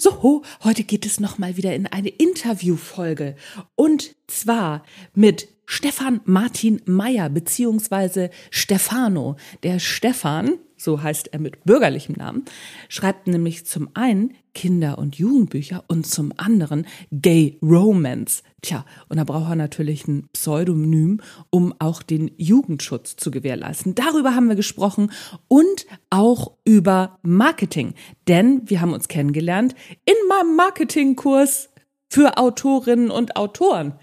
So, heute geht es nochmal wieder in eine Interviewfolge. Und zwar mit Stefan Martin Meyer, beziehungsweise Stefano. Der Stefan, so heißt er mit bürgerlichem Namen, schreibt nämlich zum einen Kinder- und Jugendbücher und zum anderen Gay Romance. Tja, und da braucht er natürlich ein Pseudonym, um auch den Jugendschutz zu gewährleisten. Darüber haben wir gesprochen und auch über Marketing. Denn wir haben uns kennengelernt in meinem Marketingkurs für Autorinnen und Autoren.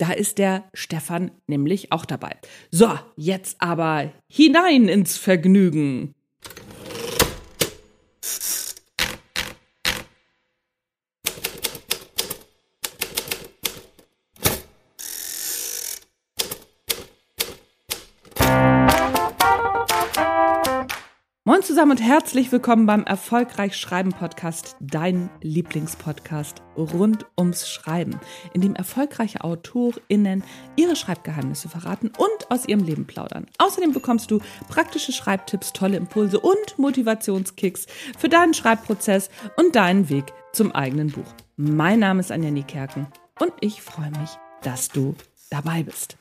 Da ist der Stefan nämlich auch dabei. So, jetzt aber hinein ins Vergnügen. Moin zusammen und herzlich willkommen beim Erfolgreich Schreiben Podcast, dein Lieblingspodcast rund ums Schreiben, in dem erfolgreiche AutorInnen ihre Schreibgeheimnisse verraten und aus ihrem Leben plaudern. Außerdem bekommst du praktische Schreibtipps, tolle Impulse und Motivationskicks für deinen Schreibprozess und deinen Weg zum eigenen Buch. Mein Name ist Anja Niekerken und ich freue mich, dass du dabei bist.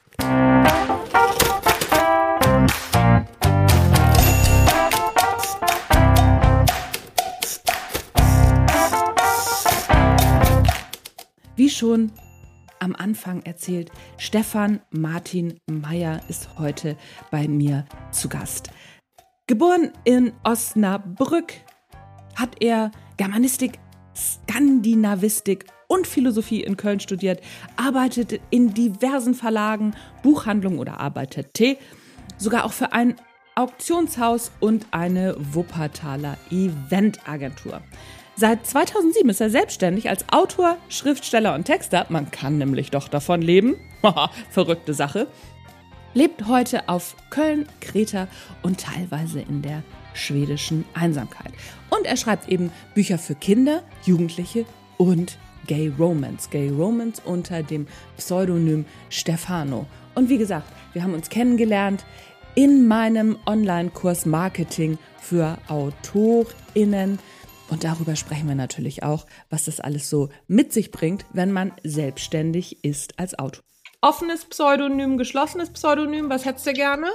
Schon am Anfang erzählt, Stefan Martin Meyer ist heute bei mir zu Gast. Geboren in Osnabrück hat er Germanistik, Skandinavistik und Philosophie in Köln studiert, arbeitet in diversen Verlagen, Buchhandlungen oder arbeitete sogar auch für ein Auktionshaus und eine Wuppertaler Eventagentur. Seit 2007 ist er selbstständig als Autor, Schriftsteller und Texter. Man kann nämlich doch davon leben. Verrückte Sache. Lebt heute auf Köln, Kreta und teilweise in der schwedischen Einsamkeit. Und er schreibt eben Bücher für Kinder, Jugendliche und Gay Romance. Gay Romance unter dem Pseudonym Stefano. Und wie gesagt, wir haben uns kennengelernt in meinem Online-Kurs Marketing für AutorInnen. Und darüber sprechen wir natürlich auch, was das alles so mit sich bringt, wenn man selbstständig ist als Autor. Offenes Pseudonym, geschlossenes Pseudonym, was hättest du gerne?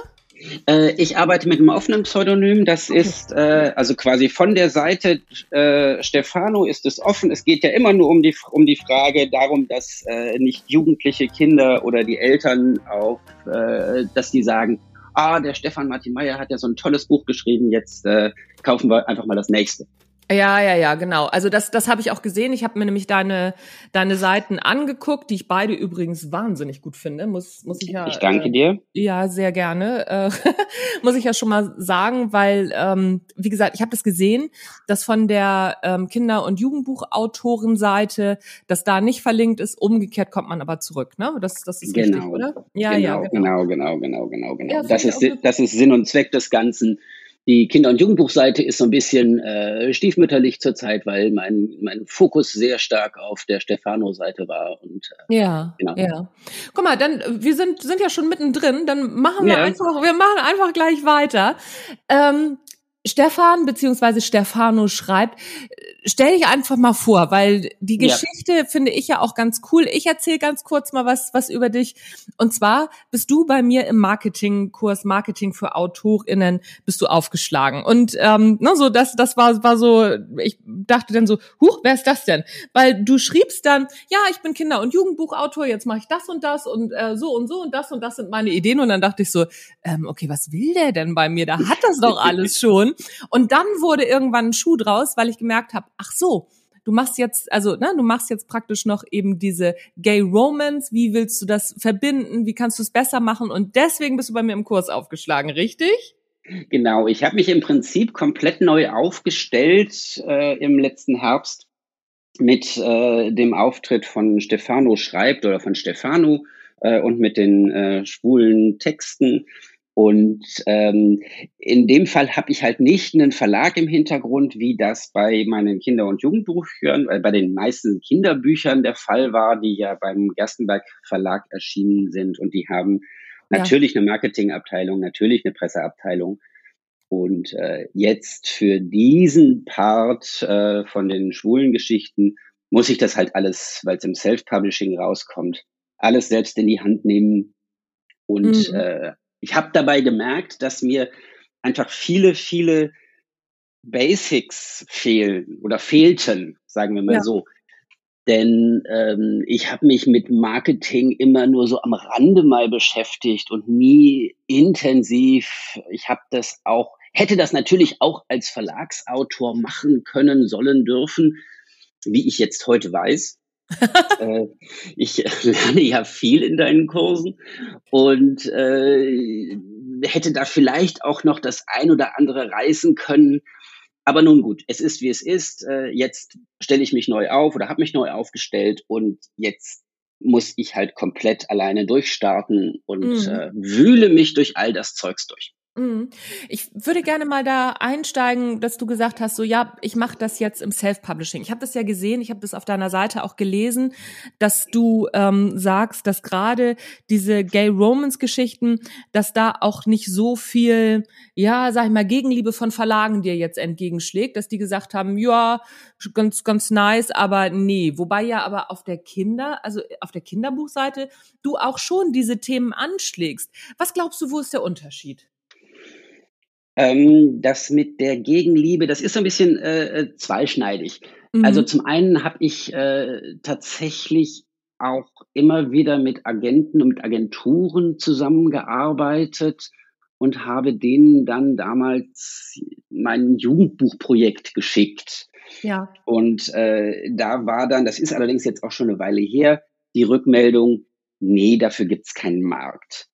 Äh, ich arbeite mit einem offenen Pseudonym. Das okay. ist äh, also quasi von der Seite äh, Stefano ist es offen. Es geht ja immer nur um die um die Frage darum, dass äh, nicht jugendliche Kinder oder die Eltern auch, äh, dass die sagen, ah, der Stefan Martin Meyer hat ja so ein tolles Buch geschrieben. Jetzt äh, kaufen wir einfach mal das nächste. Ja, ja, ja, genau. Also das, das habe ich auch gesehen. Ich habe mir nämlich deine, deine Seiten angeguckt, die ich beide übrigens wahnsinnig gut finde. Muss, muss ich ja. Ich danke äh, dir. Ja, sehr gerne. Äh, muss ich ja schon mal sagen, weil, ähm, wie gesagt, ich habe das gesehen, dass von der ähm, Kinder- und Jugendbuchautorenseite, dass da nicht verlinkt ist. Umgekehrt kommt man aber zurück. Ne, das, das ist genau. richtig, oder? Ja, genau, ja, genau, genau, genau, genau, genau. Ja, das ist, das ist Sinn und Zweck des Ganzen die Kinder- und Jugendbuchseite ist so ein bisschen äh, stiefmütterlich zurzeit, weil mein, mein Fokus sehr stark auf der Stefano-Seite war. Und, äh, ja, genau. ja. Guck mal, dann wir sind sind ja schon mittendrin. Dann machen wir ja. einfach, wir machen einfach gleich weiter. Ähm, Stefan beziehungsweise Stefano schreibt, stell dich einfach mal vor, weil die Geschichte ja. finde ich ja auch ganz cool. Ich erzähle ganz kurz mal was, was über dich. Und zwar bist du bei mir im Marketingkurs Marketing für AutorInnen bist du aufgeschlagen. Und ähm, ne, so das, das war, war so, ich dachte dann so, huch, wer ist das denn? Weil du schriebst dann, ja, ich bin Kinder- und Jugendbuchautor, jetzt mache ich das und das und äh, so und so und das und das sind meine Ideen. Und dann dachte ich so, ähm, okay, was will der denn bei mir? Da hat das doch alles schon. Und dann wurde irgendwann ein Schuh draus, weil ich gemerkt habe, ach so, du machst jetzt, also ne, du machst jetzt praktisch noch eben diese Gay Romance. Wie willst du das verbinden? Wie kannst du es besser machen? Und deswegen bist du bei mir im Kurs aufgeschlagen, richtig? Genau, ich habe mich im Prinzip komplett neu aufgestellt äh, im letzten Herbst mit äh, dem Auftritt von Stefano schreibt oder von Stefano äh, und mit den äh, schwulen Texten. Und ähm, in dem Fall habe ich halt nicht einen Verlag im Hintergrund, wie das bei meinen Kinder- und Jugendbüchern, äh, bei den meisten Kinderbüchern der Fall war, die ja beim Gerstenberg Verlag erschienen sind. Und die haben natürlich ja. eine Marketingabteilung, natürlich eine Presseabteilung. Und äh, jetzt für diesen Part äh, von den schwulen Geschichten muss ich das halt alles, weil es im Self-Publishing rauskommt, alles selbst in die Hand nehmen. Und mhm. äh, ich habe dabei gemerkt, dass mir einfach viele, viele Basics fehlen oder fehlten, sagen wir mal ja. so. Denn ähm, ich habe mich mit Marketing immer nur so am Rande mal beschäftigt und nie intensiv. Ich habe das auch, hätte das natürlich auch als Verlagsautor machen können, sollen, dürfen, wie ich jetzt heute weiß. äh, ich lerne ja viel in deinen Kursen und äh, hätte da vielleicht auch noch das ein oder andere reißen können, aber nun gut, es ist wie es ist. Äh, jetzt stelle ich mich neu auf oder habe mich neu aufgestellt und jetzt muss ich halt komplett alleine durchstarten und mhm. äh, wühle mich durch all das Zeugs durch. Mhm. Ich würde gerne mal da einsteigen, dass du gesagt hast, so ja, ich mache das jetzt im Self-Publishing. Ich habe das ja gesehen, ich habe das auf deiner Seite auch gelesen, dass du ähm, sagst, dass gerade diese Gay-Romance-Geschichten, dass da auch nicht so viel, ja, sag ich mal, Gegenliebe von Verlagen dir jetzt entgegenschlägt, dass die gesagt haben, ja, ganz, ganz nice, aber nee. Wobei ja aber auf der Kinder, also auf der Kinderbuchseite, du auch schon diese Themen anschlägst. Was glaubst du, wo ist der Unterschied? Ähm, das mit der Gegenliebe, das ist so ein bisschen äh, äh zweischneidig. Mhm. Also zum einen habe ich äh, tatsächlich auch immer wieder mit Agenten und mit Agenturen zusammengearbeitet und habe denen dann damals mein Jugendbuchprojekt geschickt. Ja. Und äh, da war dann, das ist allerdings jetzt auch schon eine Weile her, die Rückmeldung, nee, dafür gibt's keinen Markt.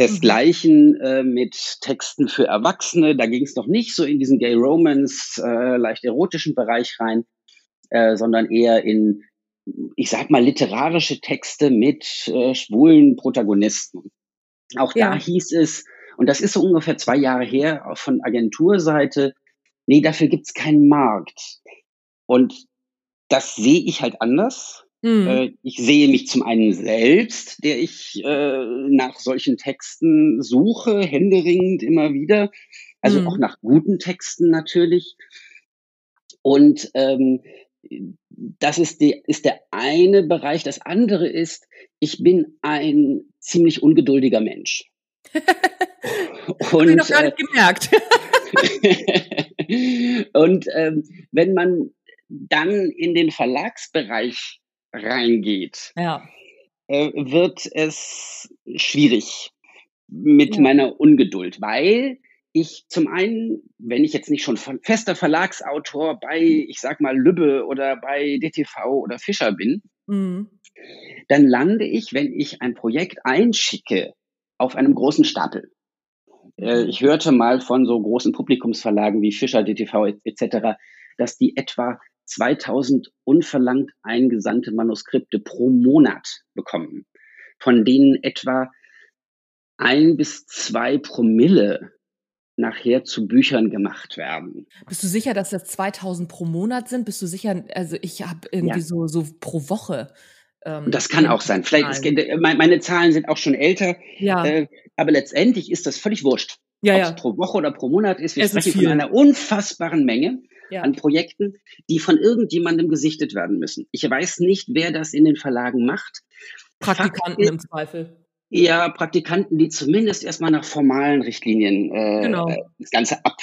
Desgleichen mhm. äh, mit Texten für Erwachsene. Da ging es noch nicht so in diesen Gay Romance, äh, leicht erotischen Bereich rein, äh, sondern eher in, ich sag mal, literarische Texte mit äh, schwulen Protagonisten. Auch ja. da hieß es, und das ist so ungefähr zwei Jahre her, auch von Agenturseite, nee, dafür gibt's keinen Markt. Und das sehe ich halt anders. Mhm. Ich sehe mich zum einen selbst, der ich äh, nach solchen Texten suche, händeringend immer wieder. Also mhm. auch nach guten Texten natürlich. Und ähm, das ist, die, ist der eine Bereich. Das andere ist, ich bin ein ziemlich ungeduldiger Mensch. und, ich noch gar nicht äh, gemerkt. und ähm, wenn man dann in den Verlagsbereich reingeht, ja. äh, wird es schwierig mit ja. meiner Ungeduld, weil ich zum einen, wenn ich jetzt nicht schon fester Verlagsautor bei, ich sag mal, Lübbe oder bei DTV oder Fischer bin, mhm. dann lande ich, wenn ich ein Projekt einschicke, auf einem großen Stapel. Äh, ich hörte mal von so großen Publikumsverlagen wie Fischer, DTV etc., dass die etwa 2000 unverlangt eingesandte Manuskripte pro Monat bekommen, von denen etwa ein bis zwei Promille nachher zu Büchern gemacht werden. Bist du sicher, dass das 2000 pro Monat sind? Bist du sicher, also ich habe irgendwie ja. so, so pro Woche. Ähm, das kann auch sein. Vielleicht ist, meine Zahlen sind auch schon älter, ja. Äh, aber letztendlich ist das völlig wurscht. Ja, Ob es ja. pro Woche oder pro Monat ist. Wir es sprechen ist von einer unfassbaren Menge ja. an Projekten, die von irgendjemandem gesichtet werden müssen. Ich weiß nicht, wer das in den Verlagen macht. Praktikanten Fakt, im Zweifel. Ja, Praktikanten, die zumindest erstmal nach formalen Richtlinien äh, genau. Das Ganze ab,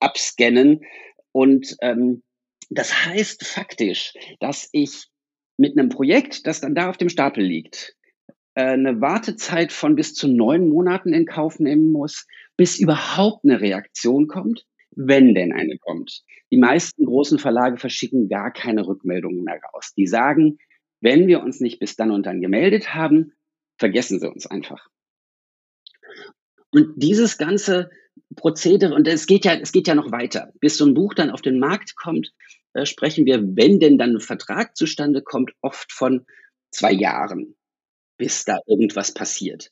abscannen. Und ähm, das heißt faktisch, dass ich mit einem Projekt, das dann da auf dem Stapel liegt, äh, eine Wartezeit von bis zu neun Monaten in Kauf nehmen muss, bis überhaupt eine Reaktion kommt wenn denn eine kommt. Die meisten großen Verlage verschicken gar keine Rückmeldungen mehr raus. Die sagen, wenn wir uns nicht bis dann und dann gemeldet haben, vergessen Sie uns einfach. Und dieses ganze Prozedere, und es geht ja, es geht ja noch weiter. Bis so ein Buch dann auf den Markt kommt, äh, sprechen wir, wenn denn dann ein Vertrag zustande kommt, oft von zwei Jahren, bis da irgendwas passiert.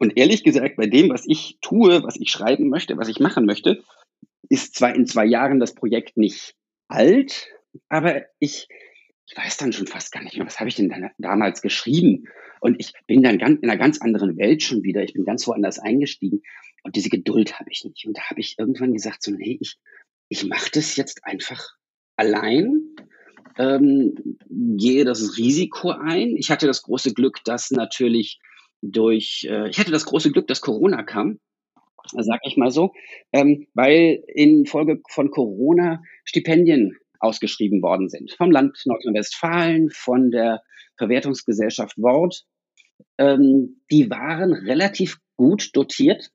Und ehrlich gesagt, bei dem, was ich tue, was ich schreiben möchte, was ich machen möchte, ist zwar in zwei Jahren das Projekt nicht alt, aber ich, ich weiß dann schon fast gar nicht mehr, was habe ich denn dann damals geschrieben? Und ich bin dann ganz, in einer ganz anderen Welt schon wieder. Ich bin ganz woanders eingestiegen. Und diese Geduld habe ich nicht. Und da habe ich irgendwann gesagt, so, nee, ich, ich mache das jetzt einfach allein, ähm, gehe das Risiko ein. Ich hatte das große Glück, dass natürlich durch, äh, ich hatte das große Glück, dass Corona kam, sag ich mal so, ähm, weil in Folge von Corona Stipendien ausgeschrieben worden sind. Vom Land Nordrhein-Westfalen, von der Verwertungsgesellschaft Wort. Ähm, die waren relativ gut dotiert,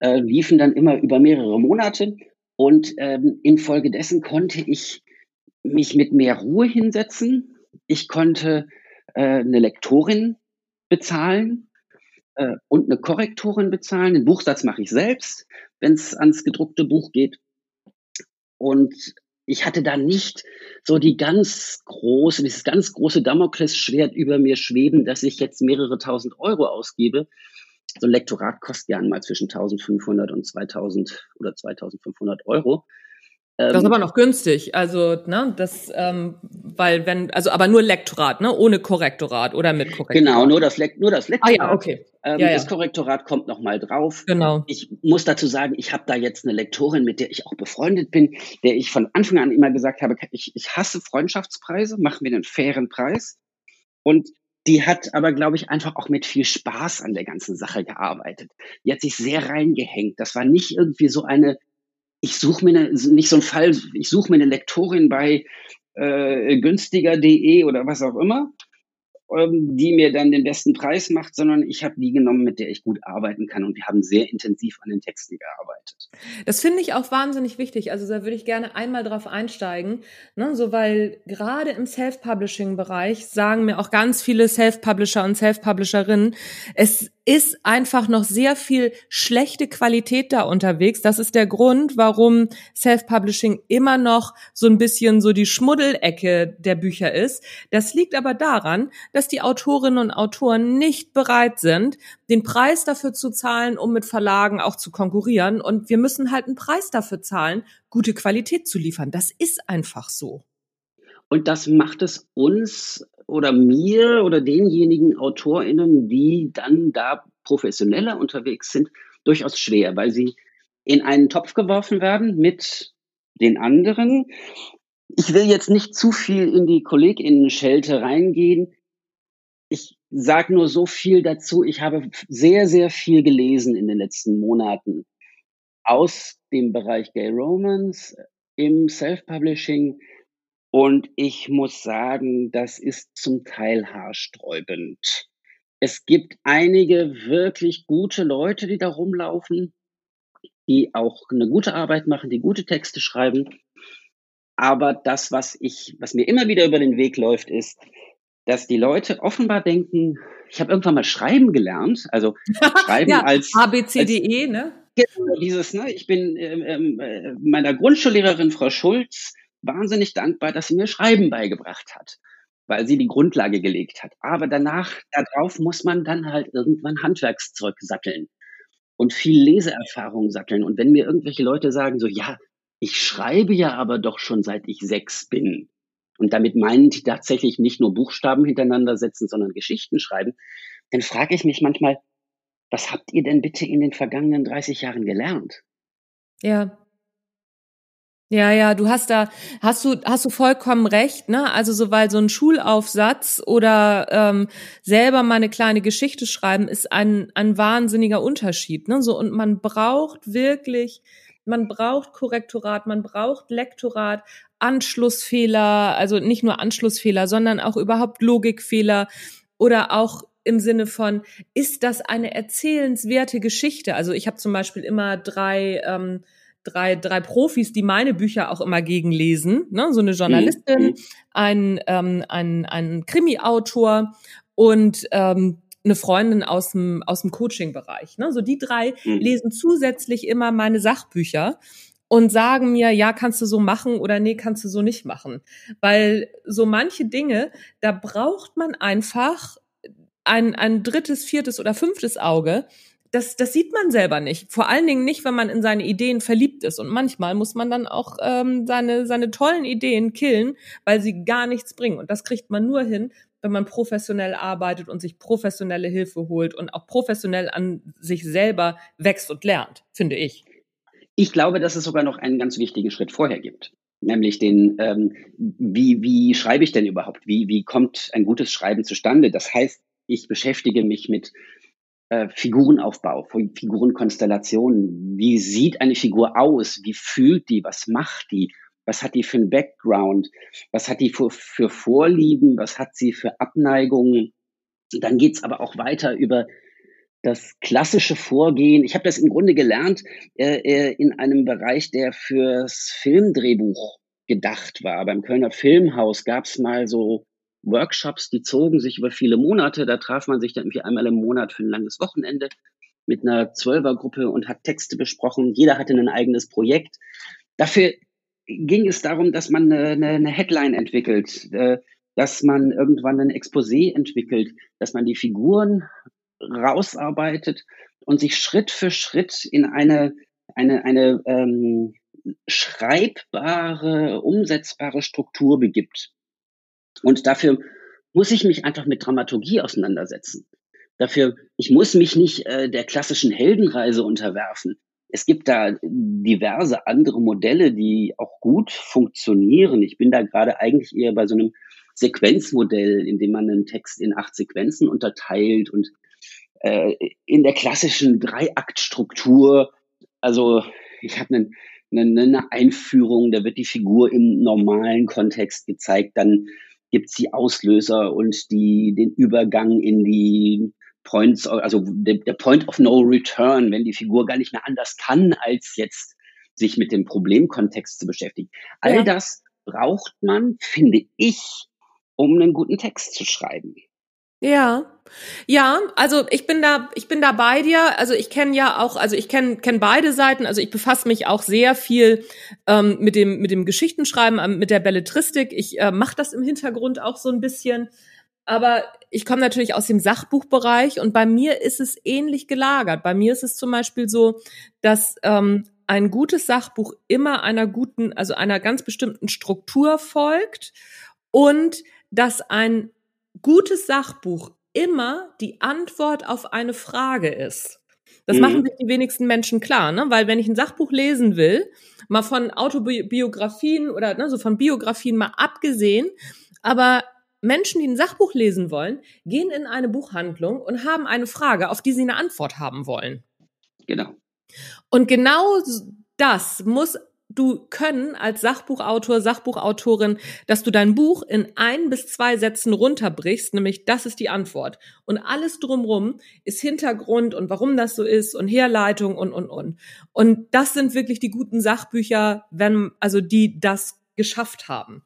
äh, liefen dann immer über mehrere Monate und ähm, infolgedessen konnte ich mich mit mehr Ruhe hinsetzen. Ich konnte äh, eine Lektorin bezahlen äh, und eine Korrektorin bezahlen. Den Buchsatz mache ich selbst, wenn es ans gedruckte Buch geht. Und ich hatte da nicht so die ganz große, dieses ganz große Damoklesschwert über mir schweben, dass ich jetzt mehrere tausend Euro ausgebe. So ein Lektorat kostet ja mal zwischen 1500 und 2000 oder 2500 Euro. Das ist ähm, aber noch günstig. Also, ne, das, ähm, weil wenn, also aber nur Lektorat, ne, ohne Korrektorat oder mit Korrektorat. Genau, nur das, Le nur das Lektorat. Ah ja, okay. Ähm, ja, ja. Das Korrektorat kommt noch mal drauf. Genau. Ich muss dazu sagen, ich habe da jetzt eine Lektorin, mit der ich auch befreundet bin, der ich von Anfang an immer gesagt habe, ich, ich hasse Freundschaftspreise, machen wir einen fairen Preis. Und die hat aber, glaube ich, einfach auch mit viel Spaß an der ganzen Sache gearbeitet. Die hat sich sehr reingehängt. Das war nicht irgendwie so eine ich suche mir eine, nicht so ein Fall, ich suche mir eine Lektorin bei äh, günstiger.de oder was auch immer, ähm, die mir dann den besten Preis macht, sondern ich habe die genommen, mit der ich gut arbeiten kann und wir haben sehr intensiv an den Texten gearbeitet. Das finde ich auch wahnsinnig wichtig. Also da würde ich gerne einmal drauf einsteigen, ne, so weil gerade im Self-Publishing-Bereich sagen mir auch ganz viele Self-Publisher und Self-Publisherinnen, es ist einfach noch sehr viel schlechte Qualität da unterwegs. Das ist der Grund, warum Self-Publishing immer noch so ein bisschen so die Schmuddelecke der Bücher ist. Das liegt aber daran, dass die Autorinnen und Autoren nicht bereit sind, den Preis dafür zu zahlen, um mit Verlagen auch zu konkurrieren. Und wir müssen halt einen Preis dafür zahlen, gute Qualität zu liefern. Das ist einfach so. Und das macht es uns oder mir oder denjenigen AutorInnen, die dann da professioneller unterwegs sind, durchaus schwer, weil sie in einen Topf geworfen werden mit den anderen. Ich will jetzt nicht zu viel in die KollegInnen-Schelte reingehen. Ich sage nur so viel dazu. Ich habe sehr, sehr viel gelesen in den letzten Monaten aus dem Bereich Gay Romance, im Self-Publishing, und ich muss sagen, das ist zum Teil haarsträubend. Es gibt einige wirklich gute Leute, die da rumlaufen, die auch eine gute Arbeit machen, die gute Texte schreiben. Aber das, was ich, was mir immer wieder über den Weg läuft, ist, dass die Leute offenbar denken, ich habe irgendwann mal schreiben gelernt, also schreiben ja, als ABCDE, ne? Genau, dieses, ne? Ich bin ähm, äh, meiner Grundschullehrerin Frau Schulz wahnsinnig dankbar, dass sie mir Schreiben beigebracht hat, weil sie die Grundlage gelegt hat. Aber danach, darauf muss man dann halt irgendwann Handwerkszeug satteln und viel Leseerfahrung satteln. Und wenn mir irgendwelche Leute sagen so, ja, ich schreibe ja aber doch schon seit ich sechs bin. Und damit meinen die tatsächlich nicht nur Buchstaben hintereinander setzen, sondern Geschichten schreiben. Dann frage ich mich manchmal, was habt ihr denn bitte in den vergangenen 30 Jahren gelernt? Ja, ja, ja, du hast da, hast du, hast du vollkommen recht, ne? Also so weil so ein Schulaufsatz oder ähm, selber mal eine kleine Geschichte schreiben ist ein, ein wahnsinniger Unterschied, ne? So und man braucht wirklich, man braucht Korrektorat, man braucht Lektorat, Anschlussfehler, also nicht nur Anschlussfehler, sondern auch überhaupt Logikfehler oder auch im Sinne von, ist das eine erzählenswerte Geschichte? Also ich habe zum Beispiel immer drei ähm, drei, drei Profis, die meine Bücher auch immer gegenlesen, ne? so eine Journalistin, mhm. ein, ähm, ein, ein Krimi-Autor und ähm, eine Freundin aus dem, aus dem Coaching-Bereich. Ne? So die drei mhm. lesen zusätzlich immer meine Sachbücher und sagen mir, ja, kannst du so machen oder nee, kannst du so nicht machen. Weil so manche Dinge, da braucht man einfach ein, ein drittes, viertes oder fünftes Auge, das, das sieht man selber nicht. Vor allen Dingen nicht, wenn man in seine Ideen verliebt ist. Und manchmal muss man dann auch ähm, seine, seine tollen Ideen killen, weil sie gar nichts bringen. Und das kriegt man nur hin, wenn man professionell arbeitet und sich professionelle Hilfe holt und auch professionell an sich selber wächst und lernt, finde ich. Ich glaube, dass es sogar noch einen ganz wichtigen Schritt vorher gibt. Nämlich den, ähm, wie, wie schreibe ich denn überhaupt? Wie, wie kommt ein gutes Schreiben zustande? Das heißt, ich beschäftige mich mit äh, Figurenaufbau, Figurenkonstellationen. Wie sieht eine Figur aus? Wie fühlt die? Was macht die? Was hat die für einen Background? Was hat die für, für Vorlieben? Was hat sie für Abneigungen? Dann geht's aber auch weiter über das klassische Vorgehen. Ich habe das im Grunde gelernt äh, äh, in einem Bereich, der fürs Filmdrehbuch gedacht war. Beim Kölner Filmhaus gab es mal so Workshops, die zogen sich über viele Monate. Da traf man sich dann irgendwie einmal im Monat für ein langes Wochenende mit einer Zwölfergruppe und hat Texte besprochen. Jeder hatte ein eigenes Projekt. Dafür ging es darum, dass man eine, eine Headline entwickelt, äh, dass man irgendwann ein Exposé entwickelt, dass man die Figuren rausarbeitet und sich Schritt für Schritt in eine, eine, eine ähm, schreibbare, umsetzbare Struktur begibt. Und dafür muss ich mich einfach mit Dramaturgie auseinandersetzen. Dafür, ich muss mich nicht äh, der klassischen Heldenreise unterwerfen. Es gibt da diverse andere Modelle, die auch gut funktionieren. Ich bin da gerade eigentlich eher bei so einem Sequenzmodell, in dem man einen Text in acht Sequenzen unterteilt und äh, in der klassischen Dreiaktstruktur. Also ich habe einen, eine, eine Einführung, da wird die Figur im normalen Kontext gezeigt, dann gibt es die Auslöser und die, den Übergang in die Points, also der, der Point of No Return, wenn die Figur gar nicht mehr anders kann, als jetzt sich mit dem Problemkontext zu beschäftigen. All ja. das braucht man, finde ich, um einen guten Text zu schreiben. Ja. Ja, also ich bin da, ich bin da bei dir. Also ich kenne ja auch, also ich kenne kenn beide Seiten. Also ich befasse mich auch sehr viel ähm, mit dem mit dem Geschichtenschreiben, ähm, mit der Belletristik. Ich äh, mache das im Hintergrund auch so ein bisschen. Aber ich komme natürlich aus dem Sachbuchbereich und bei mir ist es ähnlich gelagert. Bei mir ist es zum Beispiel so, dass ähm, ein gutes Sachbuch immer einer guten, also einer ganz bestimmten Struktur folgt und dass ein gutes Sachbuch immer die Antwort auf eine Frage ist. Das mhm. machen sich die wenigsten Menschen klar, ne? Weil wenn ich ein Sachbuch lesen will, mal von Autobiografien oder ne, so von Biografien mal abgesehen, aber Menschen, die ein Sachbuch lesen wollen, gehen in eine Buchhandlung und haben eine Frage, auf die sie eine Antwort haben wollen. Genau. Und genau das muss du können als Sachbuchautor, Sachbuchautorin, dass du dein Buch in ein bis zwei Sätzen runterbrichst, nämlich das ist die Antwort. Und alles drumrum ist Hintergrund und warum das so ist und Herleitung und, und, und. Und das sind wirklich die guten Sachbücher, wenn, also die das geschafft haben.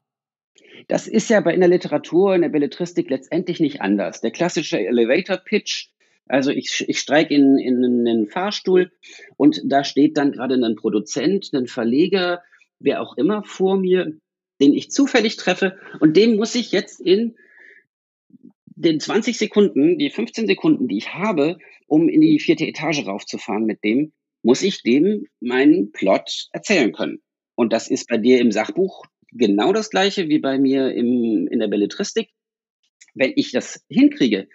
Das ist ja bei in der Literatur, in der Belletristik letztendlich nicht anders. Der klassische Elevator Pitch also ich, ich steige in, in einen Fahrstuhl und da steht dann gerade ein Produzent, ein Verleger, wer auch immer vor mir, den ich zufällig treffe und dem muss ich jetzt in den 20 Sekunden, die 15 Sekunden, die ich habe, um in die vierte Etage raufzufahren mit dem, muss ich dem meinen Plot erzählen können. Und das ist bei dir im Sachbuch genau das gleiche wie bei mir im, in der Belletristik. Wenn ich das hinkriege,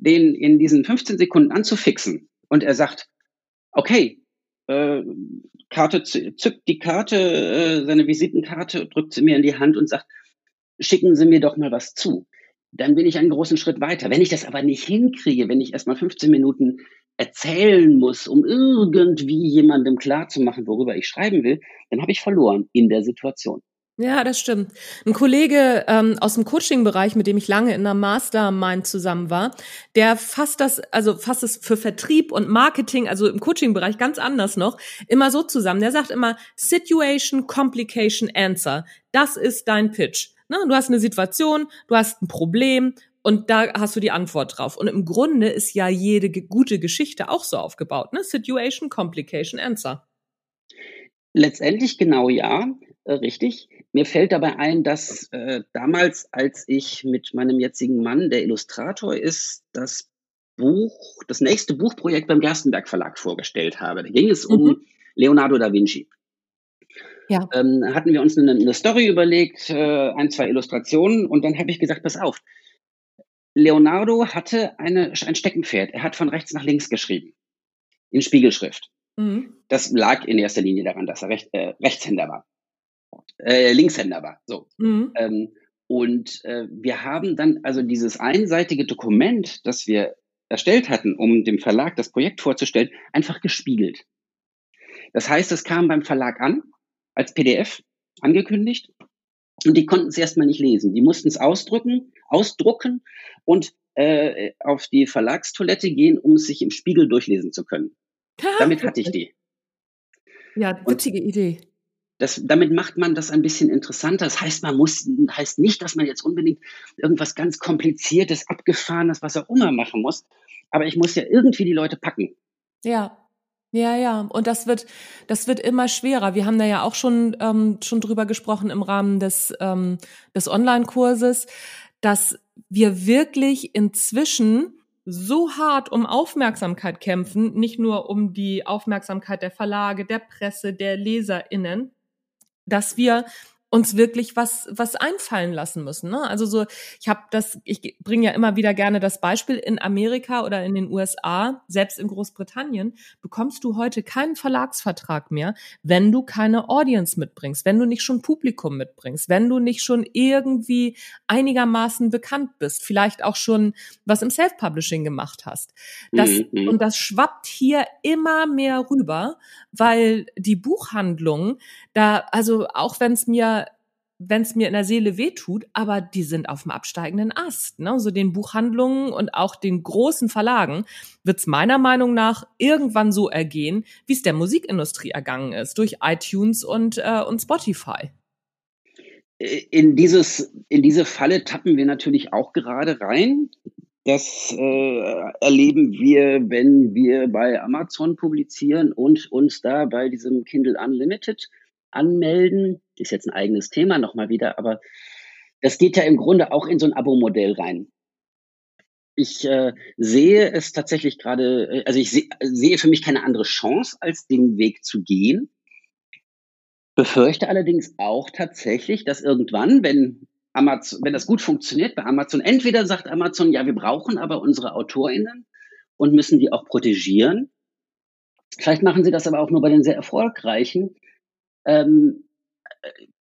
den in diesen 15 Sekunden anzufixen und er sagt, okay, äh, Karte zückt die Karte, äh, seine Visitenkarte, drückt sie mir in die Hand und sagt, schicken Sie mir doch mal was zu. Dann bin ich einen großen Schritt weiter. Wenn ich das aber nicht hinkriege, wenn ich erst mal 15 Minuten erzählen muss, um irgendwie jemandem klarzumachen, worüber ich schreiben will, dann habe ich verloren in der Situation. Ja, das stimmt. Ein Kollege ähm, aus dem Coaching-Bereich, mit dem ich lange in einer Mastermind zusammen war, der fasst das, also fasst es für Vertrieb und Marketing, also im Coaching-Bereich ganz anders noch, immer so zusammen. Der sagt immer Situation, Complication, Answer. Das ist dein Pitch. Ne? Du hast eine Situation, du hast ein Problem und da hast du die Antwort drauf. Und im Grunde ist ja jede gute Geschichte auch so aufgebaut. Ne? Situation, Complication, Answer. Letztendlich genau ja, richtig. Mir fällt dabei ein, dass äh, damals, als ich mit meinem jetzigen Mann, der Illustrator ist, das Buch, das nächste Buchprojekt beim Gerstenberg Verlag vorgestellt habe. Da ging es um mhm. Leonardo da Vinci. Ja. Ähm, hatten wir uns eine, eine Story überlegt, äh, ein, zwei Illustrationen und dann habe ich gesagt, pass auf, Leonardo hatte eine, ein Steckenpferd. Er hat von rechts nach links geschrieben. In Spiegelschrift. Mhm. Das lag in erster Linie daran, dass er Recht, äh, Rechtshänder war. Äh, Linkshänder war. So. Mhm. Ähm, und äh, wir haben dann also dieses einseitige Dokument, das wir erstellt hatten, um dem Verlag das Projekt vorzustellen, einfach gespiegelt. Das heißt, es kam beim Verlag an, als PDF angekündigt, und die konnten es erstmal nicht lesen. Die mussten es ausdrücken, ausdrucken und äh, auf die Verlagstoilette gehen, um es sich im Spiegel durchlesen zu können. Damit hatte ich die. Ja, witzige Idee. Das, damit macht man das ein bisschen interessanter. Das heißt, man muss, heißt nicht, dass man jetzt unbedingt irgendwas ganz Kompliziertes, Abgefahrenes, was auch immer machen muss. Aber ich muss ja irgendwie die Leute packen. Ja. Ja, ja, und das wird, das wird immer schwerer. Wir haben da ja auch schon ähm, schon drüber gesprochen im Rahmen des ähm, des Online-Kurses, dass wir wirklich inzwischen so hart um Aufmerksamkeit kämpfen, nicht nur um die Aufmerksamkeit der Verlage, der Presse, der LeserInnen, dass wir uns wirklich was was einfallen lassen müssen. Ne? Also so, ich habe das, ich bringe ja immer wieder gerne das Beispiel in Amerika oder in den USA, selbst in Großbritannien bekommst du heute keinen Verlagsvertrag mehr, wenn du keine Audience mitbringst, wenn du nicht schon Publikum mitbringst, wenn du nicht schon irgendwie einigermaßen bekannt bist, vielleicht auch schon was im Self-Publishing gemacht hast. Das, mhm. Und das schwappt hier immer mehr rüber, weil die Buchhandlung da, also auch wenn es mir wenn es mir in der Seele wehtut, aber die sind auf dem absteigenden Ast. Ne? So den Buchhandlungen und auch den großen Verlagen wird es meiner Meinung nach irgendwann so ergehen, wie es der Musikindustrie ergangen ist, durch iTunes und, äh, und Spotify. In, dieses, in diese Falle tappen wir natürlich auch gerade rein. Das äh, erleben wir, wenn wir bei Amazon publizieren und uns da bei diesem Kindle Unlimited anmelden. Ist jetzt ein eigenes Thema nochmal wieder, aber das geht ja im Grunde auch in so ein Abo-Modell rein. Ich äh, sehe es tatsächlich gerade, äh, also ich seh, sehe für mich keine andere Chance, als den Weg zu gehen. Befürchte allerdings auch tatsächlich, dass irgendwann, wenn Amazon, wenn das gut funktioniert bei Amazon, entweder sagt Amazon, ja, wir brauchen aber unsere AutorInnen und müssen die auch protegieren. Vielleicht machen sie das aber auch nur bei den sehr erfolgreichen, ähm,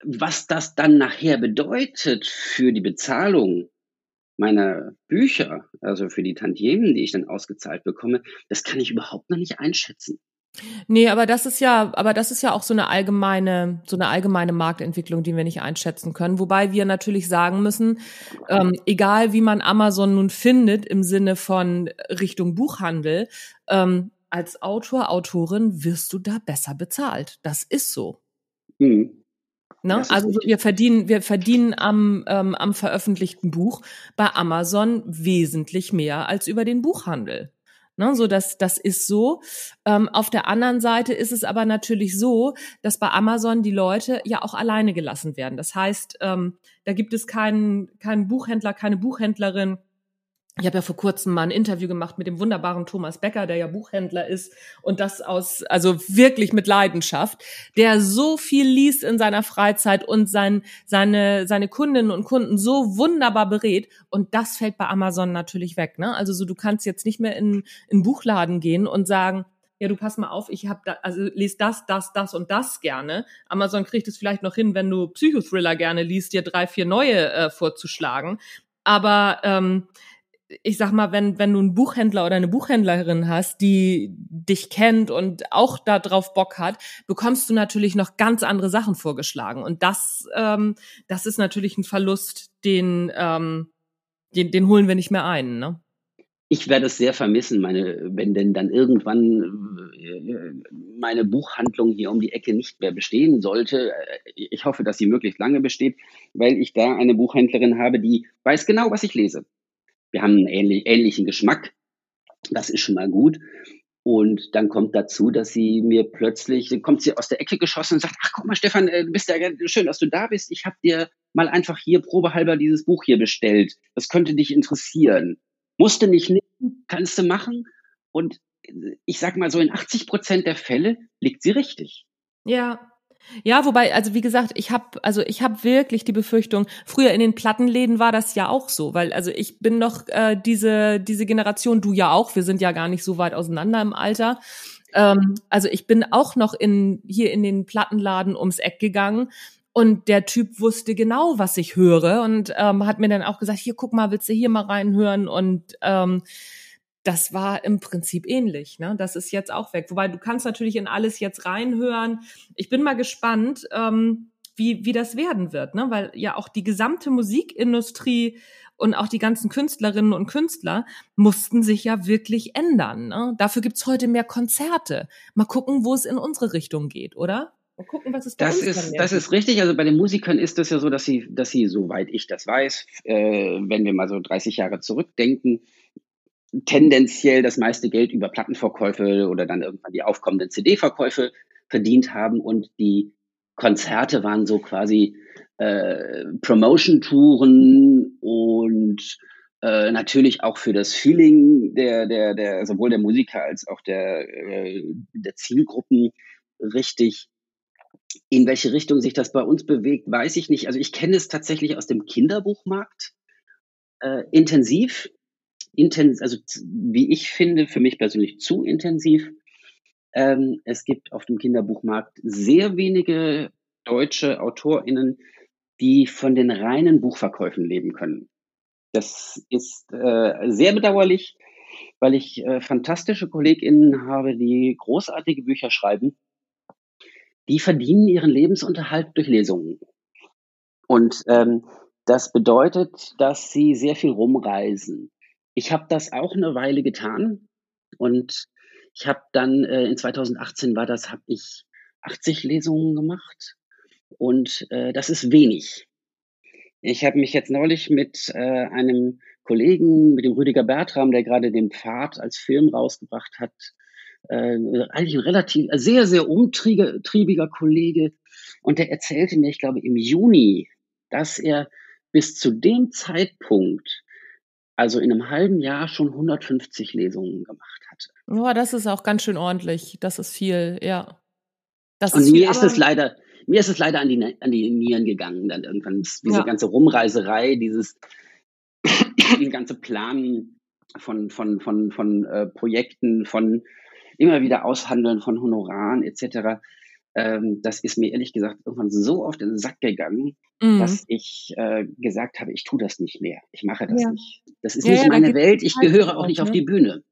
was das dann nachher bedeutet für die Bezahlung meiner Bücher, also für die Tantiemen, die ich dann ausgezahlt bekomme, das kann ich überhaupt noch nicht einschätzen. Nee, aber das ist ja, aber das ist ja auch so eine allgemeine, so eine allgemeine Marktentwicklung, die wir nicht einschätzen können. Wobei wir natürlich sagen müssen, ähm, egal wie man Amazon nun findet im Sinne von Richtung Buchhandel, ähm, als Autor, Autorin wirst du da besser bezahlt. Das ist so. Mhm. Ne? Also wir verdienen, wir verdienen am, ähm, am veröffentlichten Buch bei Amazon wesentlich mehr als über den Buchhandel. Ne, so das, das ist so. Ähm, auf der anderen Seite ist es aber natürlich so, dass bei Amazon die Leute ja auch alleine gelassen werden. Das heißt, ähm, da gibt es keinen, keinen Buchhändler, keine Buchhändlerin, ich habe ja vor kurzem mal ein Interview gemacht mit dem wunderbaren Thomas Becker, der ja Buchhändler ist und das aus, also wirklich mit Leidenschaft, der so viel liest in seiner Freizeit und sein, seine, seine Kundinnen und Kunden so wunderbar berät. Und das fällt bei Amazon natürlich weg. Ne? Also so, du kannst jetzt nicht mehr in, in Buchladen gehen und sagen, ja, du pass mal auf, ich habe da, also lest das, das, das und das gerne. Amazon kriegt es vielleicht noch hin, wenn du Psychothriller gerne liest, dir drei, vier neue äh, vorzuschlagen. Aber ähm, ich sag mal, wenn, wenn du einen Buchhändler oder eine Buchhändlerin hast, die dich kennt und auch da drauf Bock hat, bekommst du natürlich noch ganz andere Sachen vorgeschlagen. Und das, ähm, das ist natürlich ein Verlust, den, ähm, den, den holen wir nicht mehr ein, ne? Ich werde es sehr vermissen, meine, wenn denn dann irgendwann äh, meine Buchhandlung hier um die Ecke nicht mehr bestehen sollte. Ich hoffe, dass sie möglichst lange besteht, weil ich da eine Buchhändlerin habe, die weiß genau, was ich lese. Wir haben einen ähnlich, ähnlichen Geschmack. Das ist schon mal gut. Und dann kommt dazu, dass sie mir plötzlich, kommt sie aus der Ecke geschossen und sagt, ach guck mal, Stefan, äh, du bist ja schön, dass du da bist. Ich habe dir mal einfach hier probehalber dieses Buch hier bestellt. Das könnte dich interessieren. Musste nicht nehmen, kannst du machen. Und ich sag mal so, in 80 Prozent der Fälle liegt sie richtig. Ja, ja, wobei, also wie gesagt, ich habe, also ich habe wirklich die Befürchtung. Früher in den Plattenläden war das ja auch so, weil also ich bin noch äh, diese diese Generation, du ja auch. Wir sind ja gar nicht so weit auseinander im Alter. Ähm, also ich bin auch noch in hier in den Plattenladen ums Eck gegangen und der Typ wusste genau, was ich höre und ähm, hat mir dann auch gesagt, hier guck mal, willst du hier mal reinhören und ähm, das war im Prinzip ähnlich. Ne? Das ist jetzt auch weg. Wobei du kannst natürlich in alles jetzt reinhören. Ich bin mal gespannt, ähm, wie, wie das werden wird, ne? weil ja auch die gesamte Musikindustrie und auch die ganzen Künstlerinnen und Künstler mussten sich ja wirklich ändern. Ne? Dafür gibt's heute mehr Konzerte. Mal gucken, wo es in unsere Richtung geht, oder? Mal gucken, was es bei das uns ist, Das ist richtig. Also bei den Musikern ist es ja so, dass sie, dass sie, soweit ich das weiß, äh, wenn wir mal so 30 Jahre zurückdenken, tendenziell das meiste Geld über Plattenverkäufe oder dann irgendwann die aufkommenden CD-Verkäufe verdient haben und die Konzerte waren so quasi äh, Promotion-Touren und äh, natürlich auch für das Feeling der, der, der, sowohl der Musiker als auch der, äh, der Zielgruppen richtig. In welche Richtung sich das bei uns bewegt, weiß ich nicht. Also ich kenne es tatsächlich aus dem Kinderbuchmarkt äh, intensiv intensiv, also wie ich finde, für mich persönlich zu intensiv. Ähm, es gibt auf dem Kinderbuchmarkt sehr wenige deutsche AutorInnen, die von den reinen Buchverkäufen leben können. Das ist äh, sehr bedauerlich, weil ich äh, fantastische KollegInnen habe, die großartige Bücher schreiben. Die verdienen ihren Lebensunterhalt durch Lesungen. Und ähm, das bedeutet, dass sie sehr viel rumreisen. Ich habe das auch eine Weile getan und ich habe dann äh, in 2018 war das, habe ich 80 Lesungen gemacht und äh, das ist wenig. Ich habe mich jetzt neulich mit äh, einem Kollegen, mit dem Rüdiger Bertram, der gerade den Pfad als Film rausgebracht hat, äh, eigentlich ein relativ sehr, sehr umtriebiger Kollege. Und der erzählte mir, ich glaube, im Juni, dass er bis zu dem Zeitpunkt also in einem halben Jahr schon 150 Lesungen gemacht hatte. Ja, das ist auch ganz schön ordentlich. Das ist viel, ja. Das Und ist mir ist es leider, mir ist es leider an die, an die Nieren gegangen, dann irgendwann diese ja. ganze Rumreiserei, dieses die ganze Planen von, von, von, von äh, Projekten, von immer wieder Aushandeln von Honoraren etc ähm, das ist mir ehrlich gesagt irgendwann so auf den Sack gegangen, mhm. dass ich äh, gesagt habe, ich tue das nicht mehr. Ich mache das ja. nicht. Das ist ja, nicht ja, meine Welt. Ich gehöre auch nicht ne? auf die Bühne.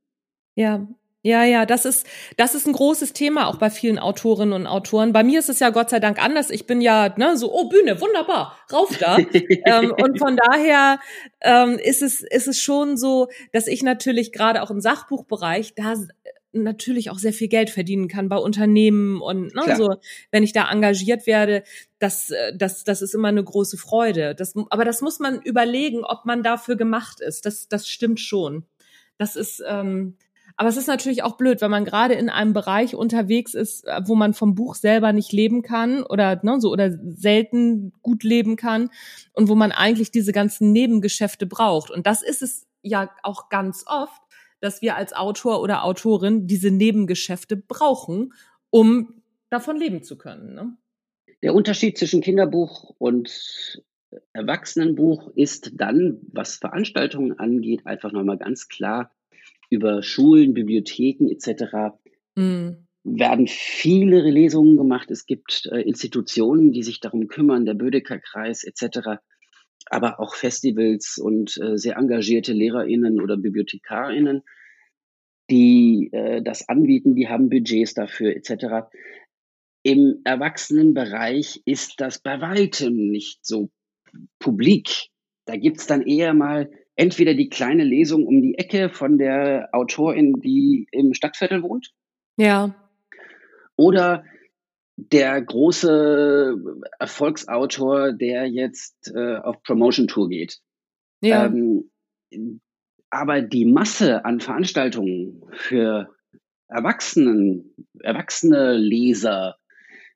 Ja, ja, ja, das ist, das ist ein großes Thema auch bei vielen Autorinnen und Autoren. Bei mir ist es ja Gott sei Dank anders. Ich bin ja ne, so, oh Bühne, wunderbar, rauf da. ähm, und von daher ähm, ist es, ist es schon so, dass ich natürlich gerade auch im Sachbuchbereich da natürlich auch sehr viel Geld verdienen kann bei Unternehmen und ne, so, wenn ich da engagiert werde, das, äh, das, das ist immer eine große Freude. Das, aber das muss man überlegen, ob man dafür gemacht ist. Das, das stimmt schon. Das ist, ähm, aber es ist natürlich auch blöd, wenn man gerade in einem Bereich unterwegs ist, äh, wo man vom Buch selber nicht leben kann oder ne, so oder selten gut leben kann und wo man eigentlich diese ganzen Nebengeschäfte braucht. Und das ist es ja auch ganz oft dass wir als Autor oder Autorin diese Nebengeschäfte brauchen, um davon leben zu können. Ne? Der Unterschied zwischen Kinderbuch und Erwachsenenbuch ist dann, was Veranstaltungen angeht, einfach nochmal ganz klar über Schulen, Bibliotheken etc. Mm. werden viele Lesungen gemacht. Es gibt äh, Institutionen, die sich darum kümmern, der Bödecker-Kreis etc aber auch Festivals und äh, sehr engagierte LehrerInnen oder BibliothekarInnen, die äh, das anbieten, die haben Budgets dafür etc. Im Erwachsenenbereich ist das bei weitem nicht so publik. Da gibt's dann eher mal entweder die kleine Lesung um die Ecke von der Autorin, die im Stadtviertel wohnt. Ja. Oder der große Erfolgsautor, der jetzt äh, auf Promotion Tour geht. Ja. Ähm, aber die Masse an Veranstaltungen für Erwachsenen, erwachsene Leser,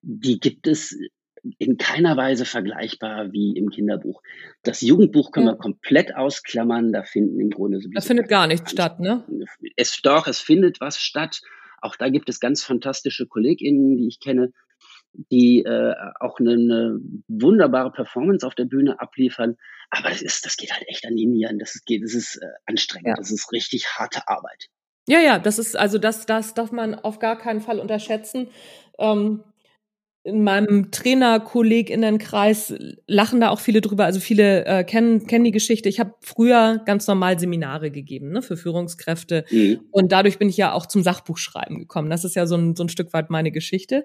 die gibt es in keiner Weise vergleichbar wie im Kinderbuch. Das Jugendbuch können ja. wir komplett ausklammern. Da finden im Grunde Da findet gar nichts statt, ne? Es doch, es findet was statt. Auch da gibt es ganz fantastische KollegInnen, die ich kenne, die äh, auch eine, eine wunderbare Performance auf der Bühne abliefern. Aber das ist, das geht halt echt an die Nieren. Das geht, das ist äh, anstrengend. Ja. Das ist richtig harte Arbeit. Ja, ja, das ist, also das, das darf man auf gar keinen Fall unterschätzen. Ähm, in meinem Trainerkolleginnenkreis lachen da auch viele drüber. Also viele äh, kennen, kennen die Geschichte. Ich habe früher ganz normal Seminare gegeben ne, für Führungskräfte. Mhm. Und dadurch bin ich ja auch zum Sachbuchschreiben gekommen. Das ist ja so ein, so ein Stück weit meine Geschichte.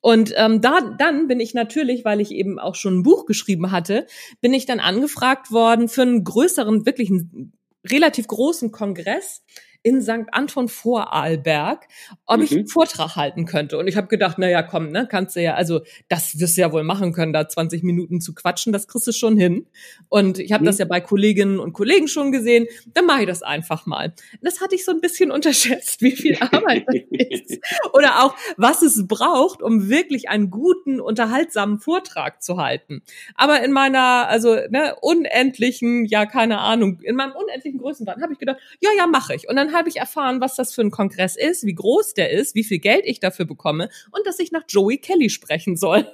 Und ähm, da, dann bin ich natürlich, weil ich eben auch schon ein Buch geschrieben hatte, bin ich dann angefragt worden für einen größeren, wirklich einen relativ großen Kongress in St. Anton Vorarlberg, ob mhm. ich einen Vortrag halten könnte. Und ich habe gedacht, na ja, komm, ne, kannst du ja, also das wirst du ja wohl machen können, da 20 Minuten zu quatschen, das kriegst du schon hin. Und ich habe mhm. das ja bei Kolleginnen und Kollegen schon gesehen, dann mache ich das einfach mal. Das hatte ich so ein bisschen unterschätzt, wie viel Arbeit das ist. Oder auch, was es braucht, um wirklich einen guten, unterhaltsamen Vortrag zu halten. Aber in meiner, also ne, unendlichen, ja, keine Ahnung, in meinem unendlichen Größenwahn habe ich gedacht, ja, ja, mache ich. Und dann habe ich erfahren, was das für ein Kongress ist, wie groß der ist, wie viel Geld ich dafür bekomme und dass ich nach Joey Kelly sprechen soll.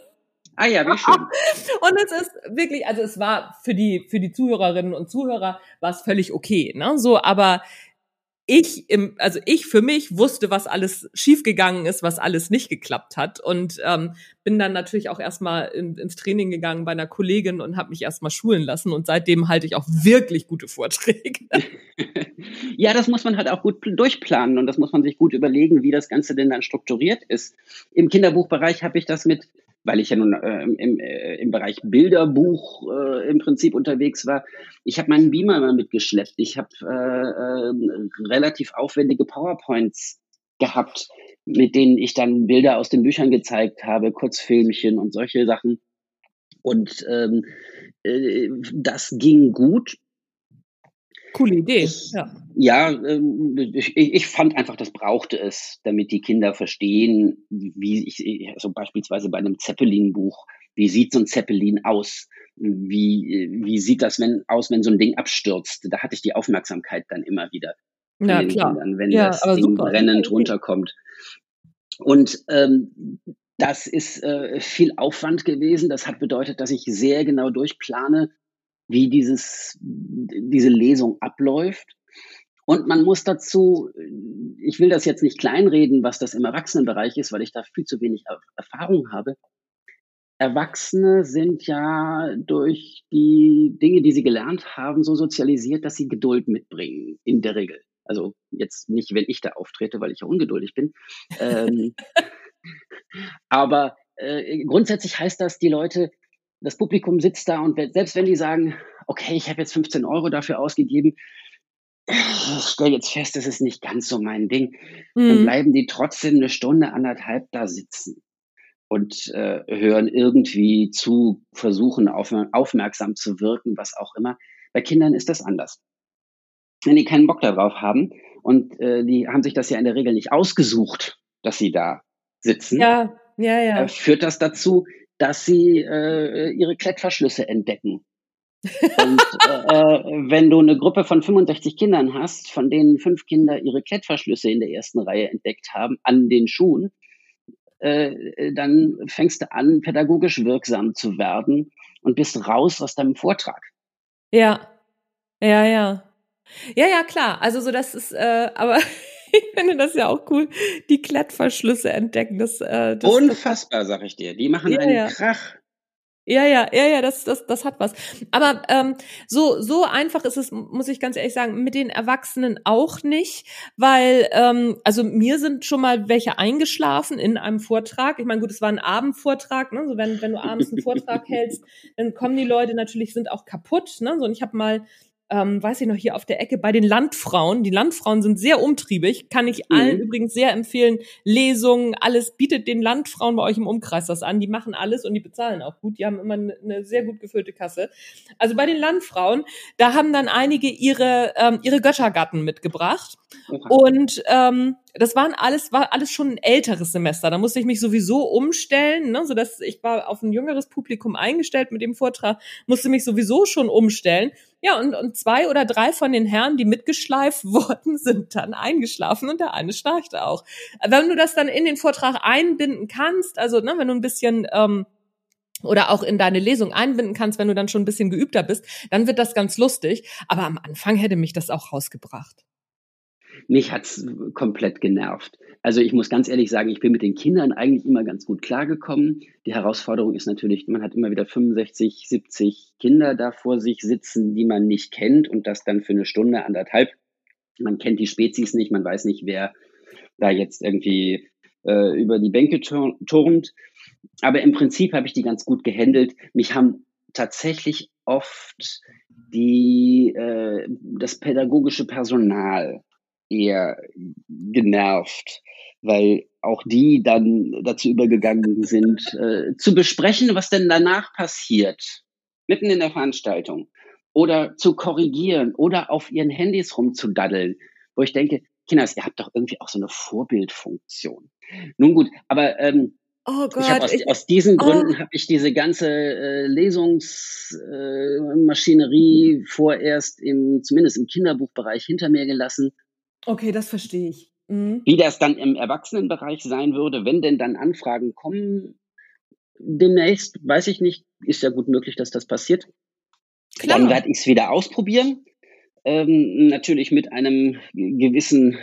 Ah ja, wie schön. und es ist wirklich, also es war für die für die Zuhörerinnen und Zuhörer war es völlig okay, ne? So, aber ich im, also ich für mich wusste, was alles schiefgegangen ist, was alles nicht geklappt hat und ähm, bin dann natürlich auch erstmal in, ins Training gegangen bei einer Kollegin und habe mich erstmal schulen lassen und seitdem halte ich auch wirklich gute Vorträge. ja, das muss man halt auch gut durchplanen und das muss man sich gut überlegen, wie das Ganze denn dann strukturiert ist. Im Kinderbuchbereich habe ich das mit weil ich ja nun äh, im, äh, im Bereich Bilderbuch äh, im Prinzip unterwegs war. Ich habe meinen Beamer mal mitgeschleppt. Ich habe äh, äh, relativ aufwendige PowerPoints gehabt, mit denen ich dann Bilder aus den Büchern gezeigt habe, Kurzfilmchen und solche Sachen. Und ähm, äh, das ging gut. Coole Idee. Ich, ja, ja ähm, ich, ich, fand einfach, das brauchte es, damit die Kinder verstehen, wie ich, also beispielsweise bei einem Zeppelin-Buch, wie sieht so ein Zeppelin aus? Wie, wie sieht das wenn, aus, wenn so ein Ding abstürzt? Da hatte ich die Aufmerksamkeit dann immer wieder. Ja, klar. Kindern, wenn ja, das Ding super. brennend runterkommt. Und ähm, das ist äh, viel Aufwand gewesen. Das hat bedeutet, dass ich sehr genau durchplane, wie dieses, diese Lesung abläuft. Und man muss dazu, ich will das jetzt nicht kleinreden, was das im Erwachsenenbereich ist, weil ich da viel zu wenig Erfahrung habe. Erwachsene sind ja durch die Dinge, die sie gelernt haben, so sozialisiert, dass sie Geduld mitbringen, in der Regel. Also jetzt nicht, wenn ich da auftrete, weil ich ja ungeduldig bin. ähm, aber äh, grundsätzlich heißt das, die Leute das Publikum sitzt da und selbst wenn die sagen, okay, ich habe jetzt 15 Euro dafür ausgegeben, ich stelle jetzt fest, das ist nicht ganz so mein Ding, mhm. dann bleiben die trotzdem eine Stunde, anderthalb da sitzen und äh, hören irgendwie zu, versuchen auf, aufmerksam zu wirken, was auch immer. Bei Kindern ist das anders. Wenn die keinen Bock darauf haben und äh, die haben sich das ja in der Regel nicht ausgesucht, dass sie da sitzen, ja, ja, ja. Äh, führt das dazu, dass sie äh, ihre Klettverschlüsse entdecken. Und äh, wenn du eine Gruppe von 65 Kindern hast, von denen fünf Kinder ihre Klettverschlüsse in der ersten Reihe entdeckt haben an den Schuhen, äh, dann fängst du an, pädagogisch wirksam zu werden und bist raus aus deinem Vortrag. Ja, ja, ja. Ja, ja, klar. Also so, das ist, äh, aber ich finde das ja auch cool, die Klettverschlüsse entdecken. Das, äh, das Unfassbar, das, sag ich dir. Die machen ja, einen ja. Krach. Ja, ja, ja, ja, das, das, das hat was. Aber ähm, so, so einfach ist es, muss ich ganz ehrlich sagen, mit den Erwachsenen auch nicht, weil, ähm, also mir sind schon mal welche eingeschlafen in einem Vortrag. Ich meine, gut, es war ein Abendvortrag, ne? So wenn, wenn du abends einen Vortrag hältst, dann kommen die Leute natürlich, sind auch kaputt, ne? So, und ich habe mal ähm, weiß ich noch, hier auf der Ecke bei den Landfrauen. Die Landfrauen sind sehr umtriebig, kann ich mhm. allen übrigens sehr empfehlen. Lesungen, alles bietet den Landfrauen bei euch im Umkreis das an. Die machen alles und die bezahlen auch gut. Die haben immer eine sehr gut gefüllte Kasse. Also bei den Landfrauen, da haben dann einige ihre, ähm, ihre Göttergatten mitgebracht. Okay. Und ähm, das waren alles, war alles schon ein älteres Semester. Da musste ich mich sowieso umstellen, ne, so dass ich war auf ein jüngeres Publikum eingestellt mit dem Vortrag, musste mich sowieso schon umstellen. Ja, und, und zwei oder drei von den Herren, die mitgeschleift wurden, sind dann eingeschlafen und der eine schnarchte auch. Wenn du das dann in den Vortrag einbinden kannst, also ne, wenn du ein bisschen ähm, oder auch in deine Lesung einbinden kannst, wenn du dann schon ein bisschen geübter bist, dann wird das ganz lustig. Aber am Anfang hätte mich das auch rausgebracht mich hat's komplett genervt. Also ich muss ganz ehrlich sagen, ich bin mit den Kindern eigentlich immer ganz gut klargekommen. Die Herausforderung ist natürlich, man hat immer wieder 65, 70 Kinder da vor sich sitzen, die man nicht kennt und das dann für eine Stunde, anderthalb. Man kennt die Spezies nicht, man weiß nicht, wer da jetzt irgendwie äh, über die Bänke turnt. Aber im Prinzip habe ich die ganz gut gehandelt. Mich haben tatsächlich oft die, äh, das pädagogische Personal eher genervt, weil auch die dann dazu übergegangen sind, äh, zu besprechen, was denn danach passiert, mitten in der Veranstaltung, oder zu korrigieren oder auf ihren Handys rumzudaddeln, wo ich denke, Kinders, ihr habt doch irgendwie auch so eine Vorbildfunktion. Nun gut, aber ähm, Oh Gott, ich aus, ich, aus diesen oh. Gründen habe ich diese ganze äh, Lesungsmaschinerie äh, vorerst im, zumindest im Kinderbuchbereich hinter mir gelassen Okay, das verstehe ich. Mhm. Wie das dann im Erwachsenenbereich sein würde, wenn denn dann Anfragen kommen demnächst, weiß ich nicht, ist ja gut möglich, dass das passiert. Klar. Dann werde ich es wieder ausprobieren. Ähm, natürlich mit einem gewissen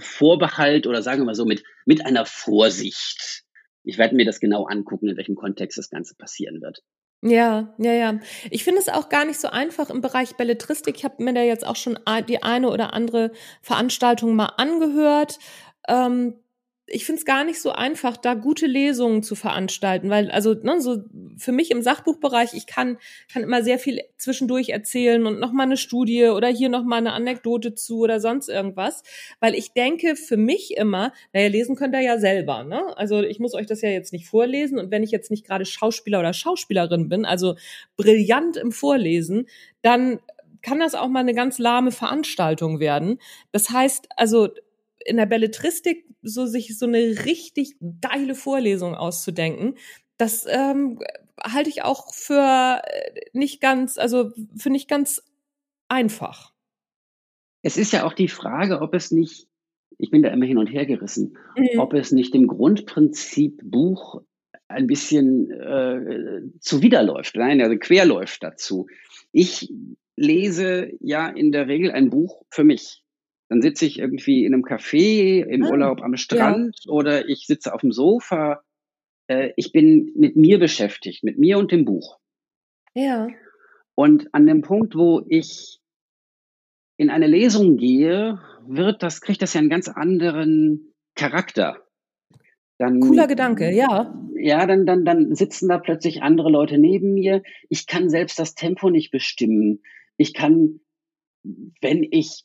Vorbehalt oder sagen wir mal so mit, mit einer Vorsicht. Ich werde mir das genau angucken, in welchem Kontext das Ganze passieren wird. Ja, ja, ja. Ich finde es auch gar nicht so einfach im Bereich Belletristik. Ich habe mir da jetzt auch schon die eine oder andere Veranstaltung mal angehört. Ähm, ich finde es gar nicht so einfach, da gute Lesungen zu veranstalten, weil also ne, so für mich im Sachbuchbereich, ich kann kann immer sehr viel zwischendurch erzählen und noch mal eine Studie oder hier noch mal eine Anekdote zu oder sonst irgendwas, weil ich denke für mich immer, naja, lesen könnt ihr ja selber, ne? Also ich muss euch das ja jetzt nicht vorlesen und wenn ich jetzt nicht gerade Schauspieler oder Schauspielerin bin, also brillant im Vorlesen, dann kann das auch mal eine ganz lahme Veranstaltung werden. Das heißt, also in der Belletristik so sich so eine richtig geile Vorlesung auszudenken, das ähm, halte ich auch für äh, nicht ganz, also für nicht ganz einfach. Es ist ja auch die Frage, ob es nicht, ich bin da immer hin und her gerissen, mhm. ob es nicht dem Grundprinzip Buch ein bisschen äh, zuwiderläuft, nein, also querläuft dazu. Ich lese ja in der Regel ein Buch für mich. Dann sitze ich irgendwie in einem Café im ah, Urlaub am Strand ja. oder ich sitze auf dem Sofa. Äh, ich bin mit mir beschäftigt, mit mir und dem Buch. Ja. Und an dem Punkt, wo ich in eine Lesung gehe, wird das, kriegt das ja einen ganz anderen Charakter. Dann, Cooler Gedanke, ja. Ja, dann, dann, dann sitzen da plötzlich andere Leute neben mir. Ich kann selbst das Tempo nicht bestimmen. Ich kann wenn ich,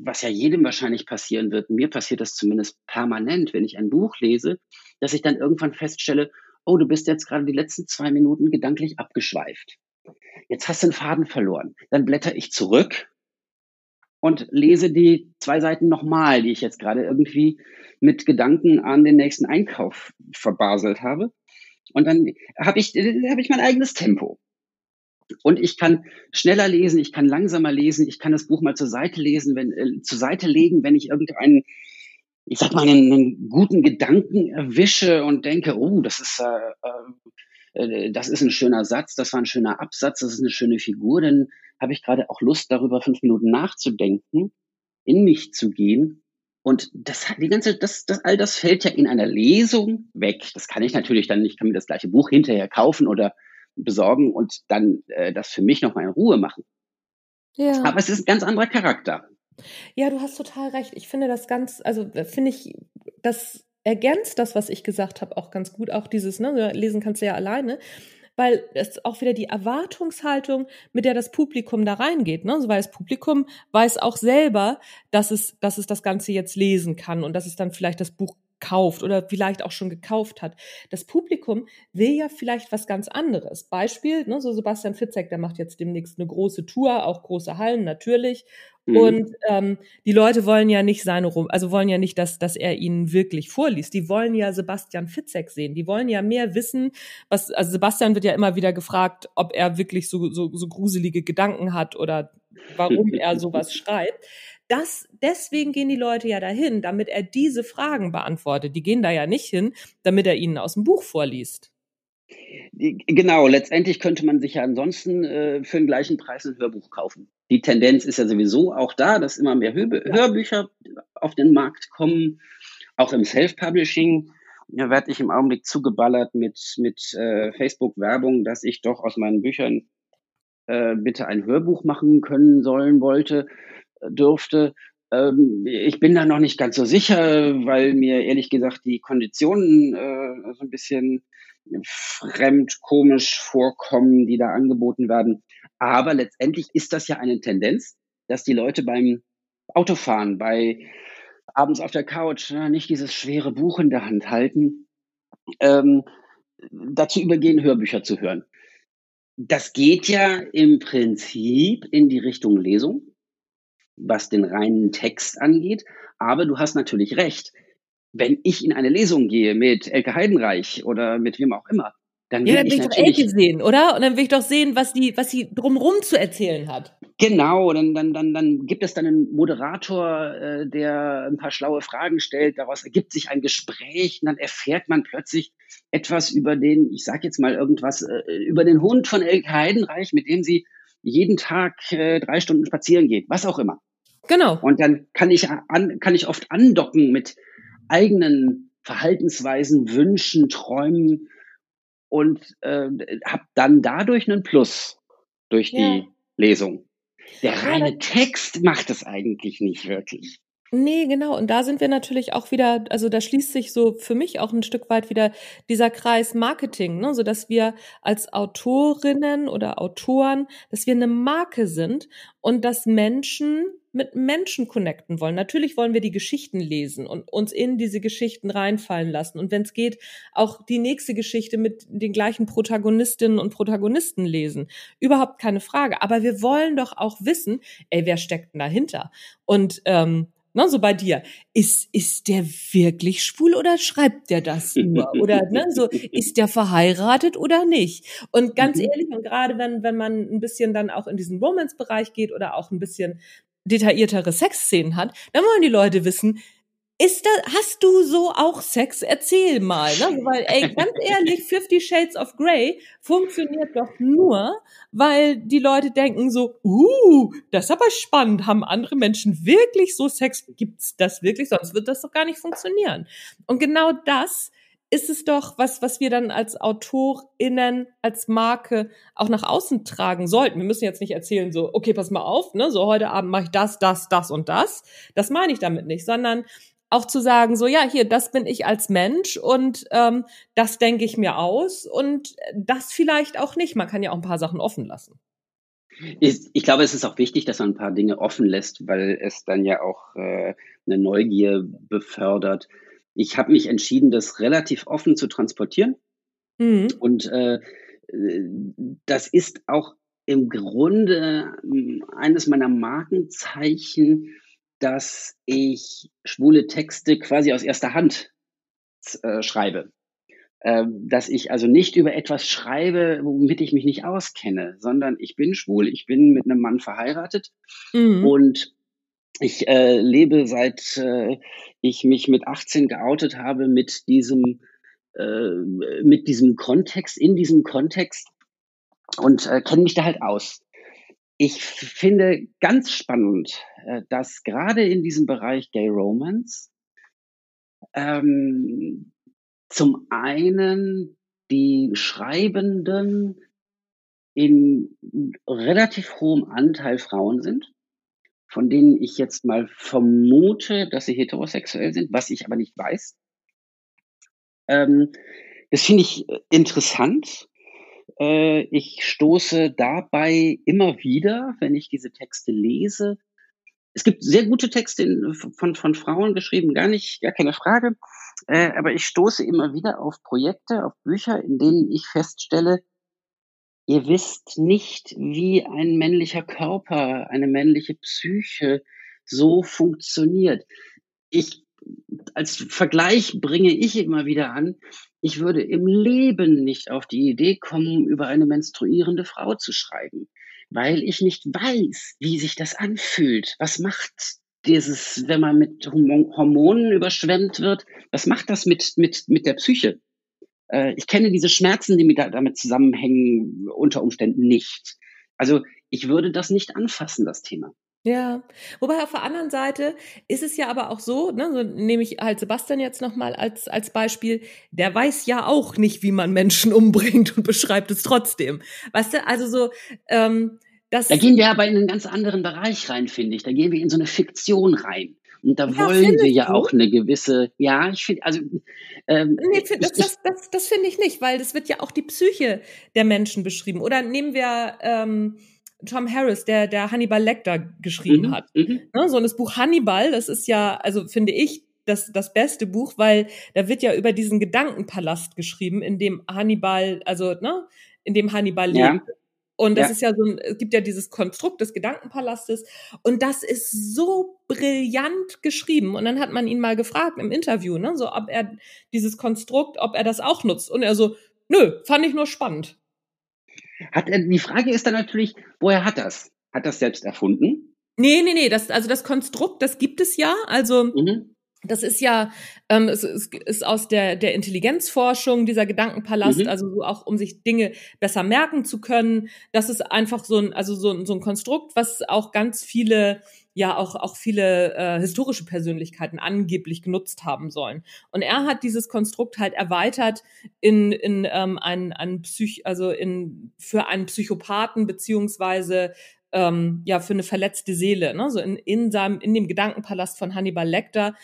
was ja jedem wahrscheinlich passieren wird, mir passiert das zumindest permanent, wenn ich ein Buch lese, dass ich dann irgendwann feststelle, oh, du bist jetzt gerade die letzten zwei Minuten gedanklich abgeschweift. Jetzt hast du einen Faden verloren. Dann blätter ich zurück und lese die zwei Seiten nochmal, die ich jetzt gerade irgendwie mit Gedanken an den nächsten Einkauf verbaselt habe. Und dann habe ich, hab ich mein eigenes Tempo. Und ich kann schneller lesen, ich kann langsamer lesen, ich kann das Buch mal zur Seite lesen, wenn, äh, zur Seite legen, wenn ich irgendeinen, ich sag mal, einen, einen guten Gedanken erwische und denke, oh, das ist, äh, äh, das ist ein schöner Satz, das war ein schöner Absatz, das ist eine schöne Figur, dann habe ich gerade auch Lust, darüber fünf Minuten nachzudenken, in mich zu gehen. Und das, die ganze, das, das, all das fällt ja in einer Lesung weg. Das kann ich natürlich dann nicht, kann mir das gleiche Buch hinterher kaufen oder besorgen und dann äh, das für mich nochmal in Ruhe machen. Ja. Aber es ist ein ganz anderer Charakter. Ja, du hast total recht. Ich finde das ganz, also äh, finde ich, das ergänzt das, was ich gesagt habe, auch ganz gut. Auch dieses, ne, lesen kannst du ja alleine. weil es auch wieder die Erwartungshaltung, mit der das Publikum da reingeht, ne? Also weil das Publikum weiß auch selber, dass es, dass es das Ganze jetzt lesen kann und dass es dann vielleicht das Buch kauft oder vielleicht auch schon gekauft hat. Das Publikum will ja vielleicht was ganz anderes. Beispiel, ne, so Sebastian Fitzek, der macht jetzt demnächst eine große Tour, auch große Hallen natürlich. Mhm. Und ähm, die Leute wollen ja nicht seine rum, also wollen ja nicht, dass, dass er ihnen wirklich vorliest. Die wollen ja Sebastian Fitzek sehen. Die wollen ja mehr wissen, was, also Sebastian wird ja immer wieder gefragt, ob er wirklich so, so, so gruselige Gedanken hat oder warum er sowas schreibt das, deswegen gehen die Leute ja dahin, damit er diese Fragen beantwortet. Die gehen da ja nicht hin, damit er ihnen aus dem Buch vorliest. Genau, letztendlich könnte man sich ja ansonsten äh, für den gleichen Preis ein Hörbuch kaufen. Die Tendenz ist ja sowieso auch da, dass immer mehr Hör Hörbücher auf den Markt kommen, auch im Self-Publishing. Da werde ich im Augenblick zugeballert mit, mit äh, Facebook-Werbung, dass ich doch aus meinen Büchern äh, bitte ein Hörbuch machen können sollen wollte dürfte. Ähm, ich bin da noch nicht ganz so sicher, weil mir ehrlich gesagt die Konditionen äh, so ein bisschen fremd, komisch vorkommen, die da angeboten werden. Aber letztendlich ist das ja eine Tendenz, dass die Leute beim Autofahren, bei abends auf der Couch na, nicht dieses schwere Buch in der Hand halten, ähm, dazu übergehen, Hörbücher zu hören. Das geht ja im Prinzip in die Richtung Lesung was den reinen Text angeht. Aber du hast natürlich recht. Wenn ich in eine Lesung gehe mit Elke Heidenreich oder mit wem auch immer, dann ja, dann will ich, ich doch Elke sehen, oder? Und dann will ich doch sehen, was die, was sie drumrum zu erzählen hat. Genau, dann, dann, dann, dann gibt es dann einen Moderator, äh, der ein paar schlaue Fragen stellt. Daraus ergibt sich ein Gespräch und dann erfährt man plötzlich etwas über den, ich sag jetzt mal irgendwas, äh, über den Hund von Elke Heidenreich, mit dem sie jeden Tag äh, drei Stunden spazieren geht, was auch immer. Genau. Und dann kann ich an, kann ich oft andocken mit eigenen Verhaltensweisen, Wünschen, Träumen und äh, habe dann dadurch einen Plus durch die ja. Lesung. Der reine Text macht es eigentlich nicht wirklich. Nee, genau. Und da sind wir natürlich auch wieder, also da schließt sich so für mich auch ein Stück weit wieder dieser Kreis Marketing, ne? so dass wir als Autorinnen oder Autoren, dass wir eine Marke sind und dass Menschen mit Menschen connecten wollen. Natürlich wollen wir die Geschichten lesen und uns in diese Geschichten reinfallen lassen. Und wenn es geht, auch die nächste Geschichte mit den gleichen Protagonistinnen und Protagonisten lesen. Überhaupt keine Frage. Aber wir wollen doch auch wissen, ey, wer steckt denn dahinter? Und ähm, Ne, so bei dir. Ist, ist der wirklich schwul oder schreibt der das nur? Oder ne, so, ist der verheiratet oder nicht? Und ganz mhm. ehrlich, und gerade wenn, wenn man ein bisschen dann auch in diesen Romance-Bereich geht oder auch ein bisschen detailliertere Sexszenen hat, dann wollen die Leute wissen, ist da, hast du so auch Sex? Erzähl mal, ne? Weil, ey, ganz ehrlich, Fifty Shades of Grey funktioniert doch nur, weil die Leute denken so, uh, das ist aber spannend. Haben andere Menschen wirklich so Sex? Gibt's das wirklich? Sonst wird das doch gar nicht funktionieren. Und genau das ist es doch was, was wir dann als AutorInnen, als Marke auch nach außen tragen sollten. Wir müssen jetzt nicht erzählen, so, okay, pass mal auf, ne, so heute Abend mache ich das, das, das und das. Das meine ich damit nicht, sondern auch zu sagen, so ja, hier, das bin ich als Mensch und ähm, das denke ich mir aus und das vielleicht auch nicht. Man kann ja auch ein paar Sachen offen lassen. Ich, ich glaube, es ist auch wichtig, dass man ein paar Dinge offen lässt, weil es dann ja auch äh, eine Neugier befördert. Ich habe mich entschieden, das relativ offen zu transportieren. Mhm. Und äh, das ist auch im Grunde äh, eines meiner Markenzeichen, dass ich schwule Texte quasi aus erster Hand äh, schreibe. Ähm, dass ich also nicht über etwas schreibe, womit ich mich nicht auskenne, sondern ich bin schwul, ich bin mit einem Mann verheiratet mhm. und ich äh, lebe seit äh, ich mich mit 18 geoutet habe mit diesem äh, mit diesem Kontext, in diesem Kontext und äh, kenne mich da halt aus. Ich finde ganz spannend, äh, dass gerade in diesem Bereich Gay Romance ähm, zum einen die Schreibenden in relativ hohem Anteil Frauen sind, von denen ich jetzt mal vermute, dass sie heterosexuell sind, was ich aber nicht weiß. Ähm, das finde ich interessant, Äh, ich stoße dabei immer wieder, wenn ich diese Texte lese, es gibt sehr gute Texte in, von, von Frauen geschrieben, gar nicht, gar keine Frage. Äh, aber ich stoße immer wieder auf Projekte, auf Bücher, in denen ich feststelle, ihr wisst nicht, wie ein männlicher Körper, eine männliche Psyche so funktioniert. Ich, als Vergleich bringe ich immer wieder an, ich würde im Leben nicht auf die Idee kommen, über eine menstruierende Frau zu schreiben weil ich nicht weiß, wie sich das anfühlt. Was macht dieses, wenn man mit Hormonen überschwemmt wird, was macht das mit, mit, mit der Psyche? Äh, ich kenne diese Schmerzen, die mit damit zusammenhängen, unter Umständen nicht. Also ich würde das nicht anfassen, das Thema. Ja, wobei auf der anderen Seite ist es ja aber auch so, ne, so nehme ich halt Sebastian jetzt nochmal als, als Beispiel, der weiß ja auch nicht, wie man Menschen umbringt und beschreibt es trotzdem. Weißt du, also so, ähm, das. Da gehen wir aber in einen ganz anderen Bereich rein, finde ich. Da gehen wir in so eine Fiktion rein. Und da ja, wollen wir ja du? auch eine gewisse, ja, ich finde, also. Ähm, nee, das, das, das, das finde ich nicht, weil das wird ja auch die Psyche der Menschen beschrieben. Oder nehmen wir, ähm, Tom Harris, der, der Hannibal Lecter geschrieben mhm, hat. Mhm. Ne, so das Buch Hannibal, das ist ja, also finde ich, das, das beste Buch, weil da wird ja über diesen Gedankenpalast geschrieben, in dem Hannibal, also, ne, in dem Hannibal ja. lebt. Und das ja. ist ja so ein, es gibt ja dieses Konstrukt des Gedankenpalastes und das ist so brillant geschrieben. Und dann hat man ihn mal gefragt im Interview, ne, so ob er dieses Konstrukt, ob er das auch nutzt. Und er so, nö, fand ich nur spannend. Hat er, die Frage ist dann natürlich, woher hat das? Hat das selbst erfunden? Nee, nee, nee, das, also das Konstrukt, das gibt es ja. Also mhm. das ist ja, ähm, es, es ist aus der, der Intelligenzforschung, dieser Gedankenpalast, mhm. also so auch um sich Dinge besser merken zu können. Das ist einfach so ein, also so, so ein Konstrukt, was auch ganz viele ja auch, auch viele äh, historische Persönlichkeiten angeblich genutzt haben sollen. Und er hat dieses Konstrukt halt erweitert in, in ähm, ein, ein Psych, also in für einen Psychopathen beziehungsweise ähm, ja für eine verletzte Seele. Ne? So in, in seinem, in dem Gedankenpalast von Hannibal Lecter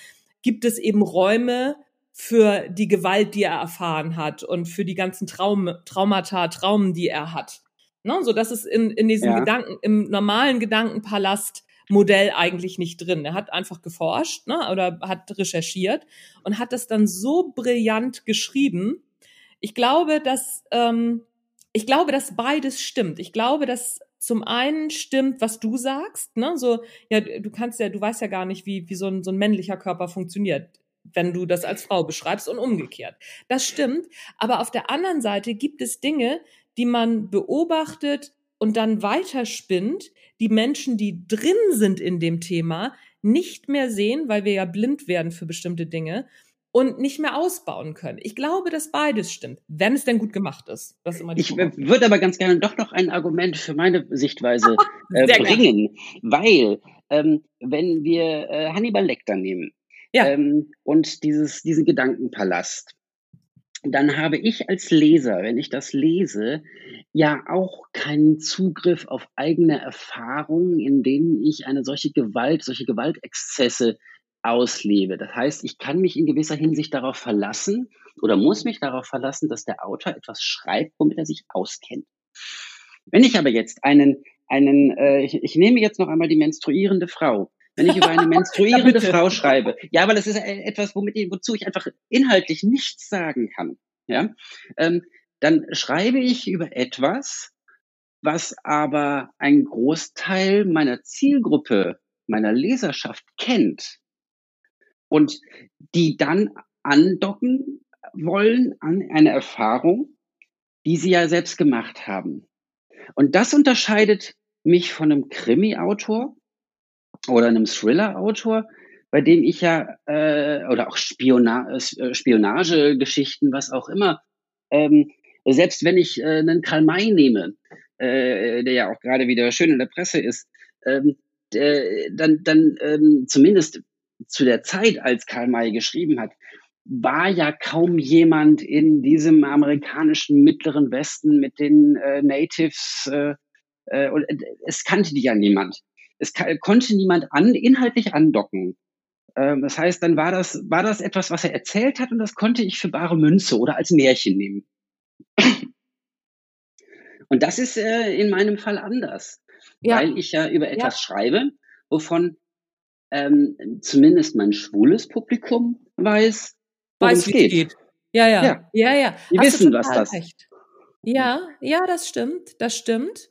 gibt es eben Räume, für die Gewalt, die er erfahren hat und für die ganzen Traum, Traumata, Traumen, die er hat. Ne? So dass es in, in diesem ja. Gedanken, im normalen Gedankenpalast Modell eigentlich nicht drin. Er hat einfach geforscht ne, oder hat recherchiert und hat das dann so brillant geschrieben. Ich glaube, dass ähm, ich glaube, dass beides stimmt. Ich glaube, dass zum einen stimmt, was du sagst, ne? So, ja, du kannst ja, du weißt ja gar nicht, wie, wie so ein, so ein männlicher Körper funktioniert, wenn du das als Frau beschreibst und umgekehrt. Das stimmt. Aber auf der anderen Seite gibt es Dinge, die man beobachtet und dann weiterspinnt, die Menschen, die drin sind in dem Thema, nicht mehr sehen, weil wir ja blind werden für bestimmte Dinge und nicht mehr ausbauen können. Ich glaube, dass beides stimmt, wenn es denn gut gemacht ist. ist ich würde aber ganz gerne doch noch ein Argument für meine Sichtweise äh, bringen, gerne. weil ähm, wenn wir äh, Hannibal Lecter nehmen ja. ähm, und dieses, diesen Gedankenpalast, dann habe ich als Leser, wenn ich das lese, ja auch keinen Zugriff auf eigene Erfahrungen, in denen ich eine solche Gewalt, solche Gewaltexzesse auslebe. Das heißt, ich kann mich in gewisser Hinsicht darauf verlassen oder muss mich darauf verlassen, dass der Autor etwas schreibt, womit er sich auskennt. Wenn ich aber jetzt einen, einen äh, ich, ich nehme jetzt noch einmal die menstruierende Frau, wenn ich über eine menstruierende ja, Frau schreibe. Ja, weil das ist etwas, womit ich, wozu ich einfach inhaltlich nichts sagen kann. Ja, ähm, dann schreibe ich über etwas, was aber ein Großteil meiner Zielgruppe, meiner Leserschaft kennt und die dann andocken wollen an eine Erfahrung, die sie ja selbst gemacht haben. Und das unterscheidet mich von einem Krimi-Autor, oder einem Thriller-Autor, bei dem ich ja, äh, oder auch Spiona äh, Spionagegeschichten, was auch immer, ähm, selbst wenn ich äh, einen Karl May nehme, äh, der ja auch gerade wieder schön in der Presse ist, ähm, der, dann, dann ähm, zumindest zu der Zeit, als Karl May geschrieben hat, war ja kaum jemand in diesem amerikanischen mittleren Westen mit den äh, Natives, äh, äh, äh, es kannte die ja niemand es konnte niemand an, inhaltlich andocken. Ähm, das heißt, dann war das, war das etwas, was er erzählt hat und das konnte ich für bare Münze oder als Märchen nehmen. Und das ist äh, in meinem Fall anders, ja. weil ich ja über etwas ja. schreibe, wovon ähm, zumindest mein schwules Publikum weiß, worum es geht. geht. Ja, ja, ja, ja, ja. Die Hast wissen, was das. Recht. Ja, ja, das stimmt, das stimmt.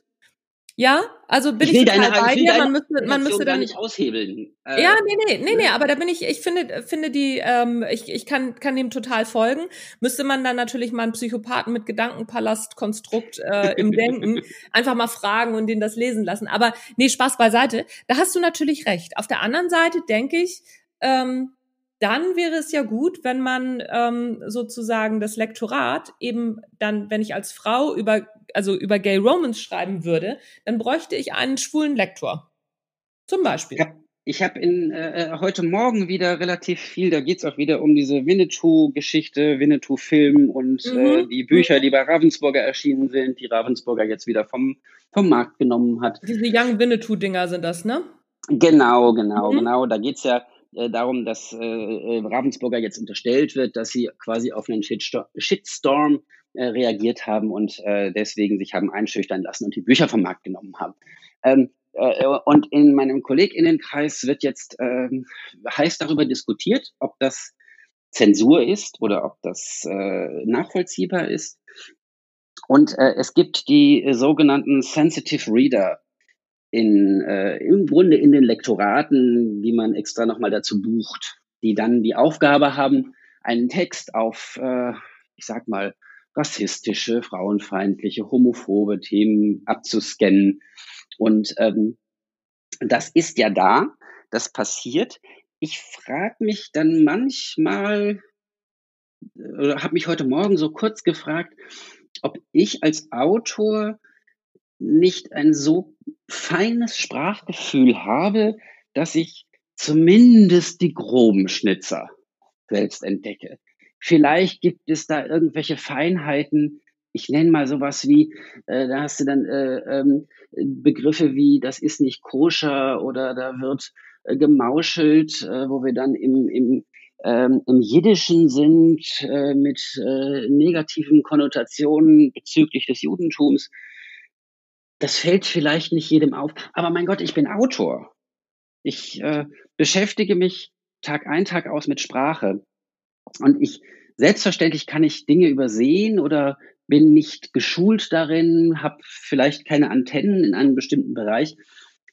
Ja, also bin ich, ich total deine, bei dir. Man müsste, man müsste dann nicht aushebeln. Äh, ja, nee, nee, nee, nee, ne? aber da bin ich, ich finde, finde die, ähm, ich, ich kann, kann dem total folgen. Müsste man dann natürlich mal einen Psychopathen mit Gedankenpalastkonstrukt äh, im Denken einfach mal fragen und den das lesen lassen. Aber nee, Spaß beiseite. Da hast du natürlich recht. Auf der anderen Seite denke ich, ähm, dann wäre es ja gut, wenn man ähm, sozusagen das Lektorat eben dann, wenn ich als Frau über, also über Gay Romans schreiben würde, dann bräuchte ich einen schwulen Lektor. Zum Beispiel. Ja. Ich habe in äh, äh, heute Morgen wieder relativ viel, da geht's auch wieder um diese Winnetou-Geschichte, Winnetou-Film und äh, mhm. äh, die Bücher, mhm. die bei Ravensburger erschienen sind, die Ravensburger jetzt wieder vom, vom Markt genommen hat. Diese Young Winnetou-Dinger sind das, ne? Genau, genau, mhm. genau. Da geht's ja äh, darum, dass äh, äh, Ravensburger jetzt unterstellt wird, dass sie quasi auf einen Shitstorm äh, reagiert haben und äh, deswegen sich haben einschüchtern lassen und die Bücher vom Markt genommen haben. Ähm, äh, und in meinem Kolleginnenkreis wird jetzt äh, heiß darüber diskutiert, ob das Zensur ist oder ob das äh, nachvollziehbar ist. Und äh, es gibt die äh, sogenannten Sensitive Reader in, äh, im Grunde in den Lektoraten, die man extra nochmal dazu bucht, die dann die Aufgabe haben, einen Text auf, äh, ich sag mal, rassistische, frauenfeindliche, homophobe Themen abzuscannen. Und ähm, das ist ja da, das passiert. Ich frage mich dann manchmal, oder habe mich heute Morgen so kurz gefragt, ob ich als Autor nicht ein so feines Sprachgefühl habe, dass ich zumindest die groben Schnitzer selbst entdecke. Vielleicht gibt es da irgendwelche Feinheiten. Ich nenne mal sowas wie, äh, da hast du dann äh, ähm, Begriffe wie, das ist nicht koscher oder da wird äh, gemauschelt, äh, wo wir dann im, im, ähm, im Jiddischen sind äh, mit äh, negativen Konnotationen bezüglich des Judentums das fällt vielleicht nicht jedem auf, aber mein Gott, ich bin Autor. Ich äh, beschäftige mich Tag ein, Tag aus mit Sprache. Und ich, selbstverständlich kann ich Dinge übersehen oder bin nicht geschult darin, habe vielleicht keine Antennen in einem bestimmten Bereich.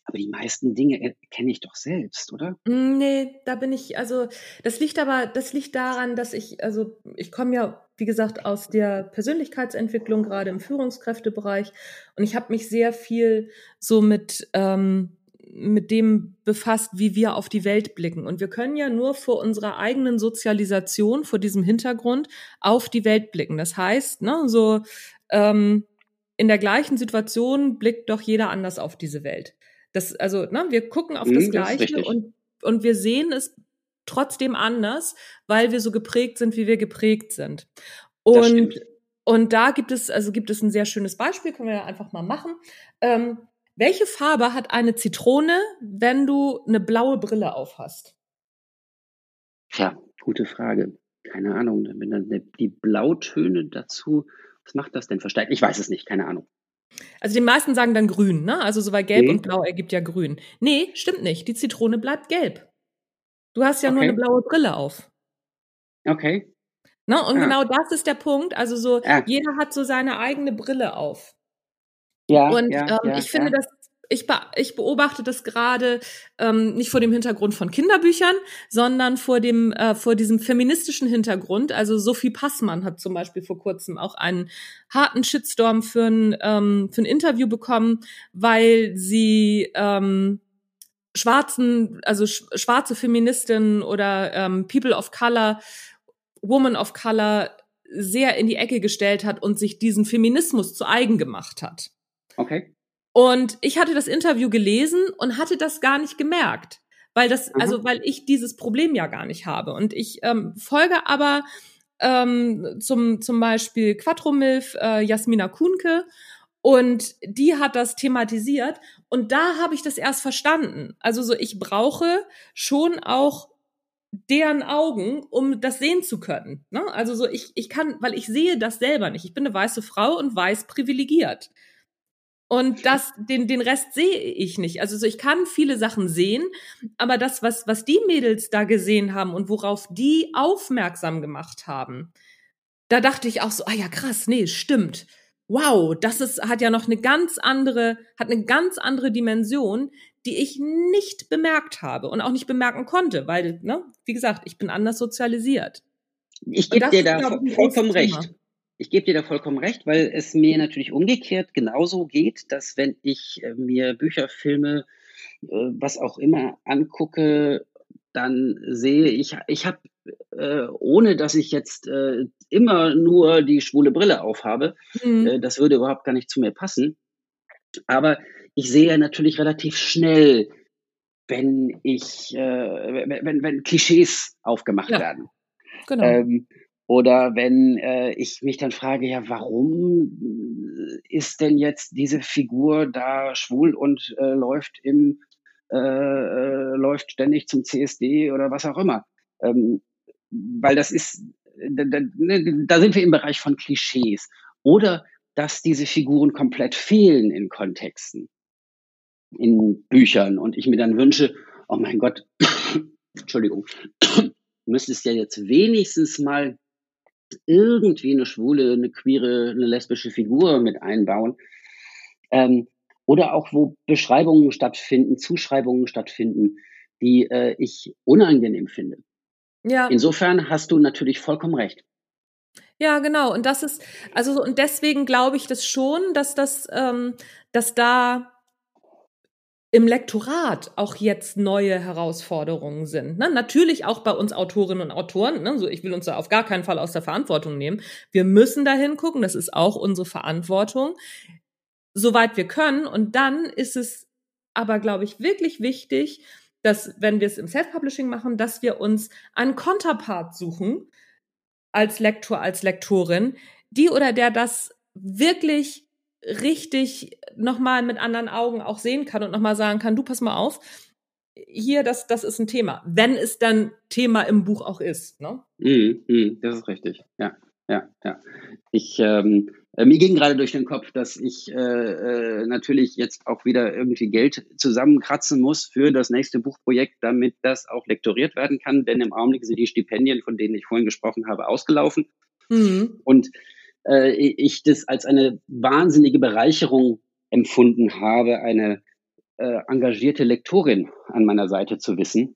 Aber die meisten Dinge kenne ich doch selbst, oder? Mm, nee, da bin ich, also das liegt aber, das liegt daran, dass ich, also ich komme ja, wie gesagt, aus der Persönlichkeitsentwicklung, gerade im Führungskräftebereich. Und ich habe mich sehr viel so mit, ähm, mit dem befasst, wie wir auf die Welt blicken. Und wir können ja nur vor unserer eigenen Sozialisation, vor diesem Hintergrund, auf die Welt blicken. Das heißt, ne, so ähm, in der gleichen Situation blickt doch jeder anders auf diese Welt. Das, also, ne, wir gucken auf mhm, das Gleiche das und, und wir sehen es trotzdem anders, weil wir so geprägt sind, wie wir geprägt sind. Und, und da gibt es, also gibt es ein sehr schönes Beispiel, können wir ja einfach mal machen. Ähm, welche Farbe hat eine Zitrone, wenn du eine blaue Brille aufhast? Ja, gute Frage. Keine Ahnung. Wenn dann die Blautöne dazu, was macht das denn verstärkt? Ich weiß es nicht, keine Ahnung. Also die meisten sagen dann grün, ne? Also so weil gelb nee. und blau ergibt ja grün. Nee, stimmt nicht. Die Zitrone bleibt gelb. Du hast ja okay. nur eine blaue Brille auf. Okay. Ne? Und ja. genau das ist der Punkt. Also so, ja. jeder hat so seine eigene Brille auf. Ja. Und ja, ähm, ich finde, das ich, be ich beobachte das gerade ähm, nicht vor dem Hintergrund von Kinderbüchern, sondern vor dem äh, vor diesem feministischen Hintergrund. Also Sophie Passmann hat zum Beispiel vor kurzem auch einen harten Shitstorm für ein ähm, für ein Interview bekommen, weil sie ähm, schwarzen, also sch schwarze Feministinnen oder ähm, People of Color, Woman of Color sehr in die Ecke gestellt hat und sich diesen Feminismus zu eigen gemacht hat. Okay. Und ich hatte das Interview gelesen und hatte das gar nicht gemerkt, weil das, mhm. also weil ich dieses Problem ja gar nicht habe. Und ich ähm, folge aber ähm, zum zum Beispiel Quattromilf äh, Jasmina Kuhnke und die hat das thematisiert und da habe ich das erst verstanden. Also so ich brauche schon auch deren Augen, um das sehen zu können. Ne? Also so ich ich kann, weil ich sehe das selber nicht. Ich bin eine weiße Frau und weiß privilegiert. Und das, den, den Rest sehe ich nicht. Also so, ich kann viele Sachen sehen, aber das, was, was die Mädels da gesehen haben und worauf die aufmerksam gemacht haben, da dachte ich auch so, ah ja, krass, nee, stimmt. Wow, das ist, hat ja noch eine ganz andere, hat eine ganz andere Dimension, die ich nicht bemerkt habe und auch nicht bemerken konnte, weil, ne, wie gesagt, ich bin anders sozialisiert. Ich gebe dir da vollkommen recht. Ich gebe dir da vollkommen recht, weil es mir natürlich umgekehrt genauso geht, dass wenn ich äh, mir Bücher, Filme, äh, was auch immer angucke, dann sehe ich, ich habe, äh, ohne dass ich jetzt äh, immer nur die schwule Brille aufhabe, mhm. äh, das würde überhaupt gar nicht zu mir passen. Aber ich sehe natürlich relativ schnell, wenn ich, äh, wenn, wenn Klischees aufgemacht ja. werden. Genau. Ähm, oder wenn äh, ich mich dann frage, ja, warum ist denn jetzt diese Figur da schwul und äh, läuft im äh, äh, läuft ständig zum CSD oder was auch immer? Ähm, weil das ist, da, da, ne, da sind wir im Bereich von Klischees. Oder dass diese Figuren komplett fehlen in Kontexten, in Büchern und ich mir dann wünsche, oh mein Gott, Entschuldigung, müsstest ja jetzt wenigstens mal irgendwie eine schwule, eine queere, eine lesbische Figur mit einbauen. Ähm, oder auch wo Beschreibungen stattfinden, Zuschreibungen stattfinden, die äh, ich unangenehm finde. Ja. Insofern hast du natürlich vollkommen recht. Ja, genau. Und das ist, also, und deswegen glaube ich das schon, dass das, ähm, dass da im Lektorat auch jetzt neue Herausforderungen sind. Ne? Natürlich auch bei uns Autorinnen und Autoren. Ne? So, ich will uns da auf gar keinen Fall aus der Verantwortung nehmen. Wir müssen da hingucken. Das ist auch unsere Verantwortung, soweit wir können. Und dann ist es aber, glaube ich, wirklich wichtig, dass, wenn wir es im Self-Publishing machen, dass wir uns einen Konterpart suchen, als Lektor, als Lektorin, die oder der das wirklich richtig nochmal mit anderen Augen auch sehen kann und nochmal sagen kann, du pass mal auf, hier, das, das ist ein Thema, wenn es dann Thema im Buch auch ist. Ne? Mm, mm, das ist richtig, ja, ja, ja. Ich, ähm, äh, mir ging gerade durch den Kopf, dass ich äh, äh, natürlich jetzt auch wieder irgendwie Geld zusammenkratzen muss für das nächste Buchprojekt, damit das auch lektoriert werden kann, denn im Augenblick sind die Stipendien, von denen ich vorhin gesprochen habe, ausgelaufen. Mhm. Und äh, ich das als eine wahnsinnige Bereicherung empfunden habe, eine äh, engagierte Lektorin an meiner Seite zu wissen.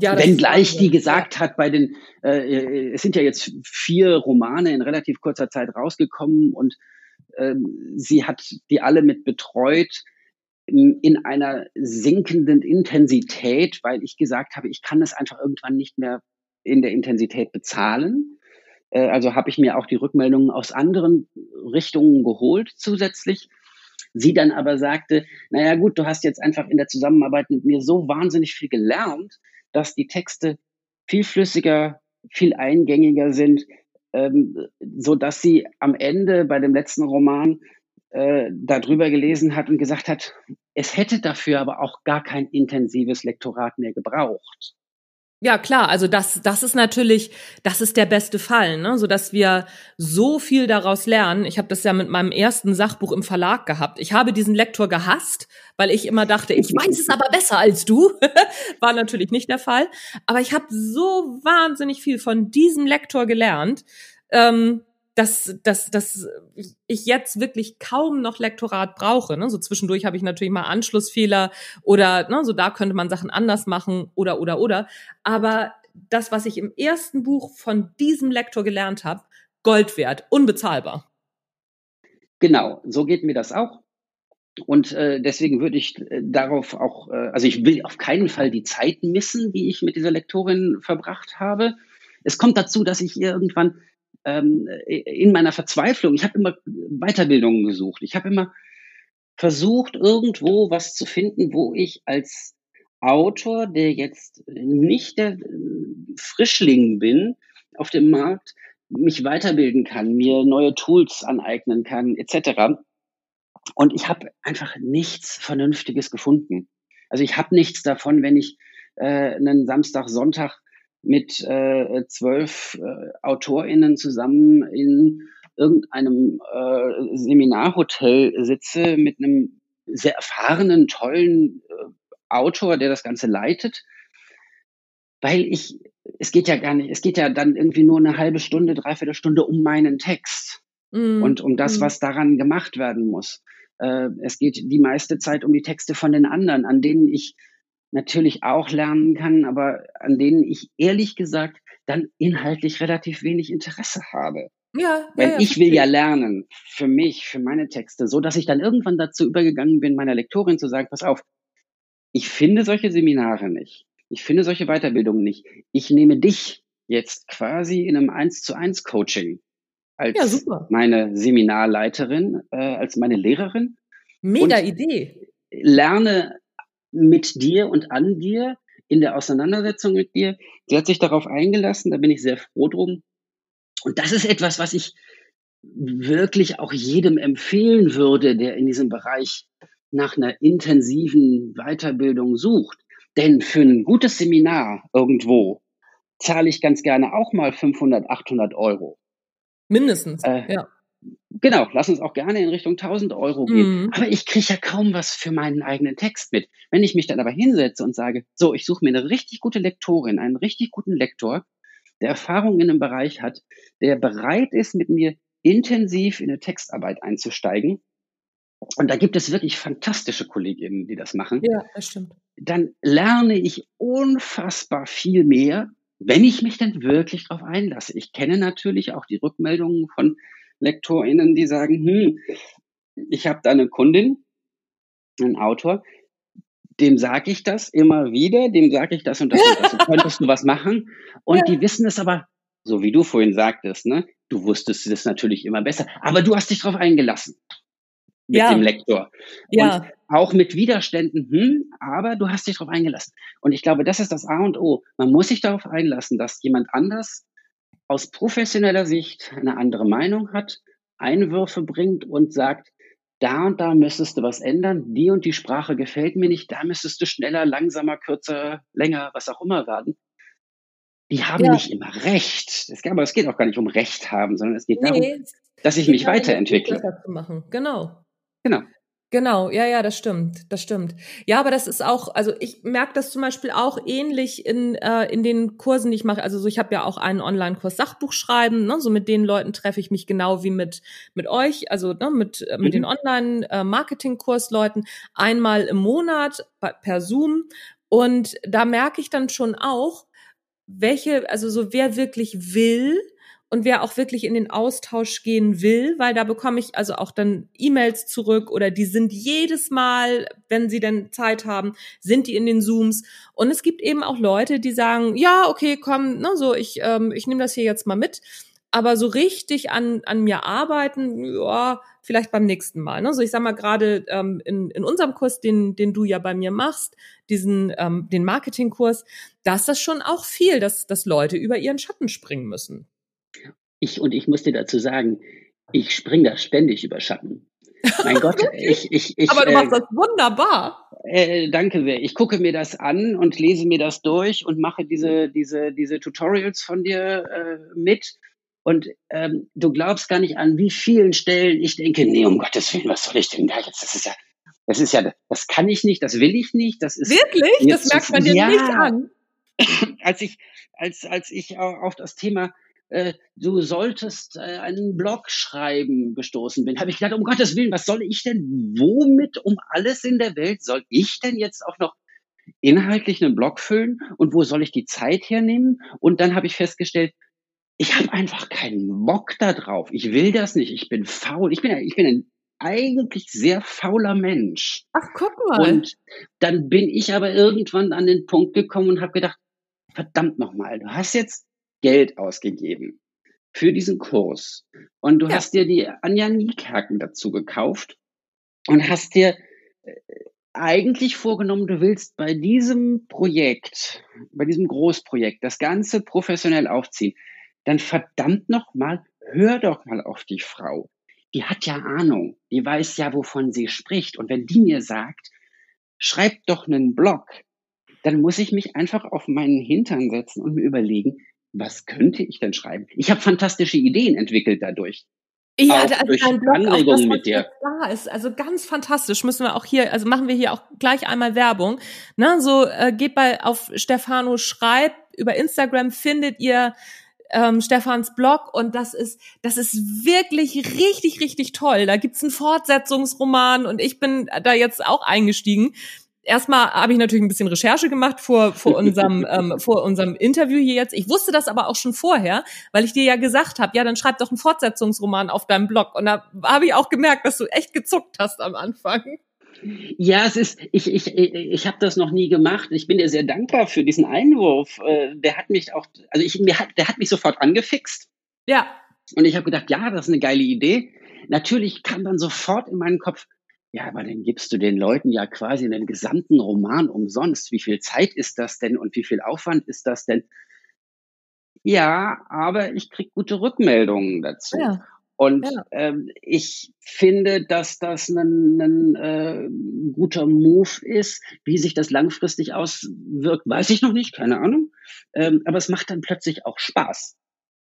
Ja, Wenngleich die gesagt hat, bei den, äh, es sind ja jetzt vier Romane in relativ kurzer Zeit rausgekommen und äh, sie hat die alle mit betreut in einer sinkenden Intensität, weil ich gesagt habe, ich kann es einfach irgendwann nicht mehr in der Intensität bezahlen. Äh, also habe ich mir auch die Rückmeldungen aus anderen Richtungen geholt zusätzlich. Sie dann aber sagte, naja gut, du hast jetzt einfach in der Zusammenarbeit mit mir so wahnsinnig viel gelernt, dass die Texte viel flüssiger, viel eingängiger sind, ähm, so dass sie am Ende bei dem letzten Roman äh, darüber gelesen hat und gesagt hat, es hätte dafür aber auch gar kein intensives Lektorat mehr gebraucht. Ja, klar, also das, das ist natürlich, das ist der beste Fall, ne? so dass wir so viel daraus lernen. Ich habe das ja mit meinem ersten Sachbuch im Verlag gehabt. Ich habe diesen Lektor gehasst, weil ich immer dachte, ich weiß es aber besser als du. War natürlich nicht der Fall. Aber ich habe so wahnsinnig viel von diesem Lektor gelernt. Ähm, dass, dass, dass ich jetzt wirklich kaum noch Lektorat brauche. Ne? So zwischendurch habe ich natürlich mal Anschlussfehler oder ne, so da könnte man Sachen anders machen oder oder oder. Aber das, was ich im ersten Buch von diesem Lektor gelernt habe, Gold wert, unbezahlbar. Genau, so geht mir das auch. Und äh, deswegen würde ich äh, darauf auch, äh, also ich will auf keinen Fall die Zeit missen, die ich mit dieser Lektorin verbracht habe. Es kommt dazu, dass ich irgendwann ähm, in meiner Verzweiflung, ich habe immer Weiterbildungen gesucht. Ich habe immer versucht, irgendwo was zu finden, wo ich als Autor, der jetzt nicht der Frischling bin auf dem Markt, mich weiterbilden kann, mir neue Tools aneignen kann, etc. Und ich habe einfach nichts Vernünftiges gefunden. Also ich habe nichts davon, wenn ich äh, einen Samstag, Sonntag mit äh, zwölf äh, AutorInnen zusammen in irgendeinem äh, Seminarhotel sitze mit einem sehr erfahrenen, tollen äh, Autor, der das Ganze leitet, weil ich, es geht ja gar nicht, es geht ja dann irgendwie nur eine halbe Stunde, dreiviertel Stunde um meinen Text mm. und um das, mm. was daran gemacht werden muss. Äh, es geht die meiste Zeit um die Texte von den anderen, an denen ich natürlich auch lernen kann, aber an denen ich ehrlich gesagt dann inhaltlich relativ wenig Interesse habe. Ja, Weil ja, ja, ich will ja lernen für mich, für meine Texte, so dass ich dann irgendwann dazu übergegangen bin, meiner Lektorin zu sagen, pass auf, ich finde solche Seminare nicht. Ich finde solche Weiterbildungen nicht. Ich nehme dich jetzt quasi in einem 1 zu 1 Coaching als ja, meine Seminarleiterin, äh, als meine Lehrerin. Mega Idee. Lerne mit dir und an dir in der Auseinandersetzung mit dir. Sie hat sich darauf eingelassen, da bin ich sehr froh drum. Und das ist etwas, was ich wirklich auch jedem empfehlen würde, der in diesem Bereich nach einer intensiven Weiterbildung sucht. Denn für ein gutes Seminar irgendwo zahle ich ganz gerne auch mal 500, 800 Euro. Mindestens, äh, ja. Genau, lass uns auch gerne in Richtung 1000 Euro gehen. Mhm. Aber ich kriege ja kaum was für meinen eigenen Text mit. Wenn ich mich dann aber hinsetze und sage, so, ich suche mir eine richtig gute Lektorin, einen richtig guten Lektor, der Erfahrung in einem Bereich hat, der bereit ist, mit mir intensiv in eine Textarbeit einzusteigen. Und da gibt es wirklich fantastische Kolleginnen, die das machen. Ja, das stimmt. Dann lerne ich unfassbar viel mehr, wenn ich mich denn wirklich darauf einlasse. Ich kenne natürlich auch die Rückmeldungen von LektorInnen, die sagen, hm, ich habe da eine Kundin, einen Autor, dem sage ich das immer wieder, dem sage ich das und das und das, könntest du was machen? Und die wissen es aber, so wie du vorhin sagtest, ne? Du wusstest es natürlich immer besser, aber du hast dich darauf eingelassen mit ja. dem Lektor. Ja. Und auch mit Widerständen, hm, aber du hast dich darauf eingelassen. Und ich glaube, das ist das A und O. Man muss sich darauf einlassen, dass jemand anders aus professioneller Sicht eine andere Meinung hat, Einwürfe bringt und sagt, da und da müsstest du was ändern, die und die Sprache gefällt mir nicht, da müsstest du schneller, langsamer, kürzer, länger, was auch immer werden. Die haben ja. nicht immer Recht. Es, aber es geht auch gar nicht um Recht haben, sondern es geht nee, darum, dass ich mich weiterentwickle. Genau. Genau. Genau, ja, ja, das stimmt, das stimmt. Ja, aber das ist auch, also ich merke das zum Beispiel auch ähnlich in, äh, in den Kursen, die ich mache. Also so, ich habe ja auch einen Online-Kurs Sachbuch schreiben, ne? so mit den Leuten treffe ich mich genau wie mit mit euch, also ne, mit äh, mit mhm. den Online-Marketing-Kursleuten einmal im Monat per Zoom. Und da merke ich dann schon auch, welche, also so wer wirklich will, und wer auch wirklich in den Austausch gehen will, weil da bekomme ich also auch dann E-Mails zurück oder die sind jedes Mal, wenn sie denn Zeit haben, sind die in den Zooms. Und es gibt eben auch Leute, die sagen, ja, okay, komm, ne, so ich ähm, ich nehme das hier jetzt mal mit, aber so richtig an an mir arbeiten, ja, vielleicht beim nächsten Mal. Ne? So ich sag mal gerade ähm, in, in unserem Kurs, den den du ja bei mir machst, diesen ähm, den Marketingkurs, da ist das schon auch viel, dass dass Leute über ihren Schatten springen müssen. Ich, und ich muss dir dazu sagen, ich springe da ständig über Schatten. Mein Gott, ich, ich, ich. Aber du machst äh, das wunderbar. Äh, danke sehr. Ich gucke mir das an und lese mir das durch und mache diese, diese, diese Tutorials von dir äh, mit. Und ähm, du glaubst gar nicht an wie vielen Stellen ich denke, nee, um Gottes Willen, was soll ich denn da jetzt? Das ist ja, das ist ja, das kann ich nicht, das will ich nicht. Das ist wirklich, das merkt man dir ja, nicht an. als ich, als als ich auf das Thema äh, du solltest äh, einen Blog schreiben gestoßen bin, habe ich gedacht, um Gottes Willen, was soll ich denn, womit um alles in der Welt soll ich denn jetzt auch noch inhaltlich einen Blog füllen und wo soll ich die Zeit hernehmen? Und dann habe ich festgestellt, ich habe einfach keinen Bock da drauf. Ich will das nicht. Ich bin faul. Ich bin, ich bin ein eigentlich sehr fauler Mensch. Ach, guck mal. Und dann bin ich aber irgendwann an den Punkt gekommen und habe gedacht, verdammt nochmal, du hast jetzt Geld ausgegeben für diesen Kurs. Und du ja. hast dir die Anja Niekerken dazu gekauft und hast dir äh, eigentlich vorgenommen, du willst bei diesem Projekt, bei diesem Großprojekt, das Ganze professionell aufziehen, dann verdammt noch mal, hör doch mal auf die Frau. Die hat ja Ahnung, die weiß ja, wovon sie spricht. Und wenn die mir sagt, schreib doch einen Blog, dann muss ich mich einfach auf meinen Hintern setzen und mir überlegen, was könnte ich denn schreiben? Ich habe fantastische Ideen entwickelt dadurch. Ja, auch also dein Blog, Anregungen mit dir. Da ist also ganz fantastisch. Müssen wir auch hier, also machen wir hier auch gleich einmal Werbung. Ne, so äh, geht bei auf Stefano schreibt über Instagram findet ihr ähm, Stefans Blog und das ist das ist wirklich richtig richtig toll. Da gibt's einen Fortsetzungsroman und ich bin da jetzt auch eingestiegen erstmal habe ich natürlich ein bisschen Recherche gemacht vor, vor, unserem, ähm, vor unserem Interview hier jetzt. Ich wusste das aber auch schon vorher, weil ich dir ja gesagt habe, ja, dann schreib doch einen Fortsetzungsroman auf deinem Blog. Und da habe ich auch gemerkt, dass du echt gezuckt hast am Anfang. Ja, es ist, ich, ich, ich habe das noch nie gemacht. Ich bin dir sehr dankbar für diesen Einwurf. Äh, der hat mich auch, also ich, mir hat, der hat mich sofort angefixt. Ja. Und ich habe gedacht, ja, das ist eine geile Idee. Natürlich kam dann sofort in meinen Kopf, ja, aber dann gibst du den Leuten ja quasi einen gesamten Roman umsonst. Wie viel Zeit ist das denn und wie viel Aufwand ist das denn? Ja, aber ich krieg gute Rückmeldungen dazu. Ja. Und ja. ähm, ich finde, dass das ein, ein äh, guter Move ist. Wie sich das langfristig auswirkt, weiß ich noch nicht, keine Ahnung. Ähm, aber es macht dann plötzlich auch Spaß.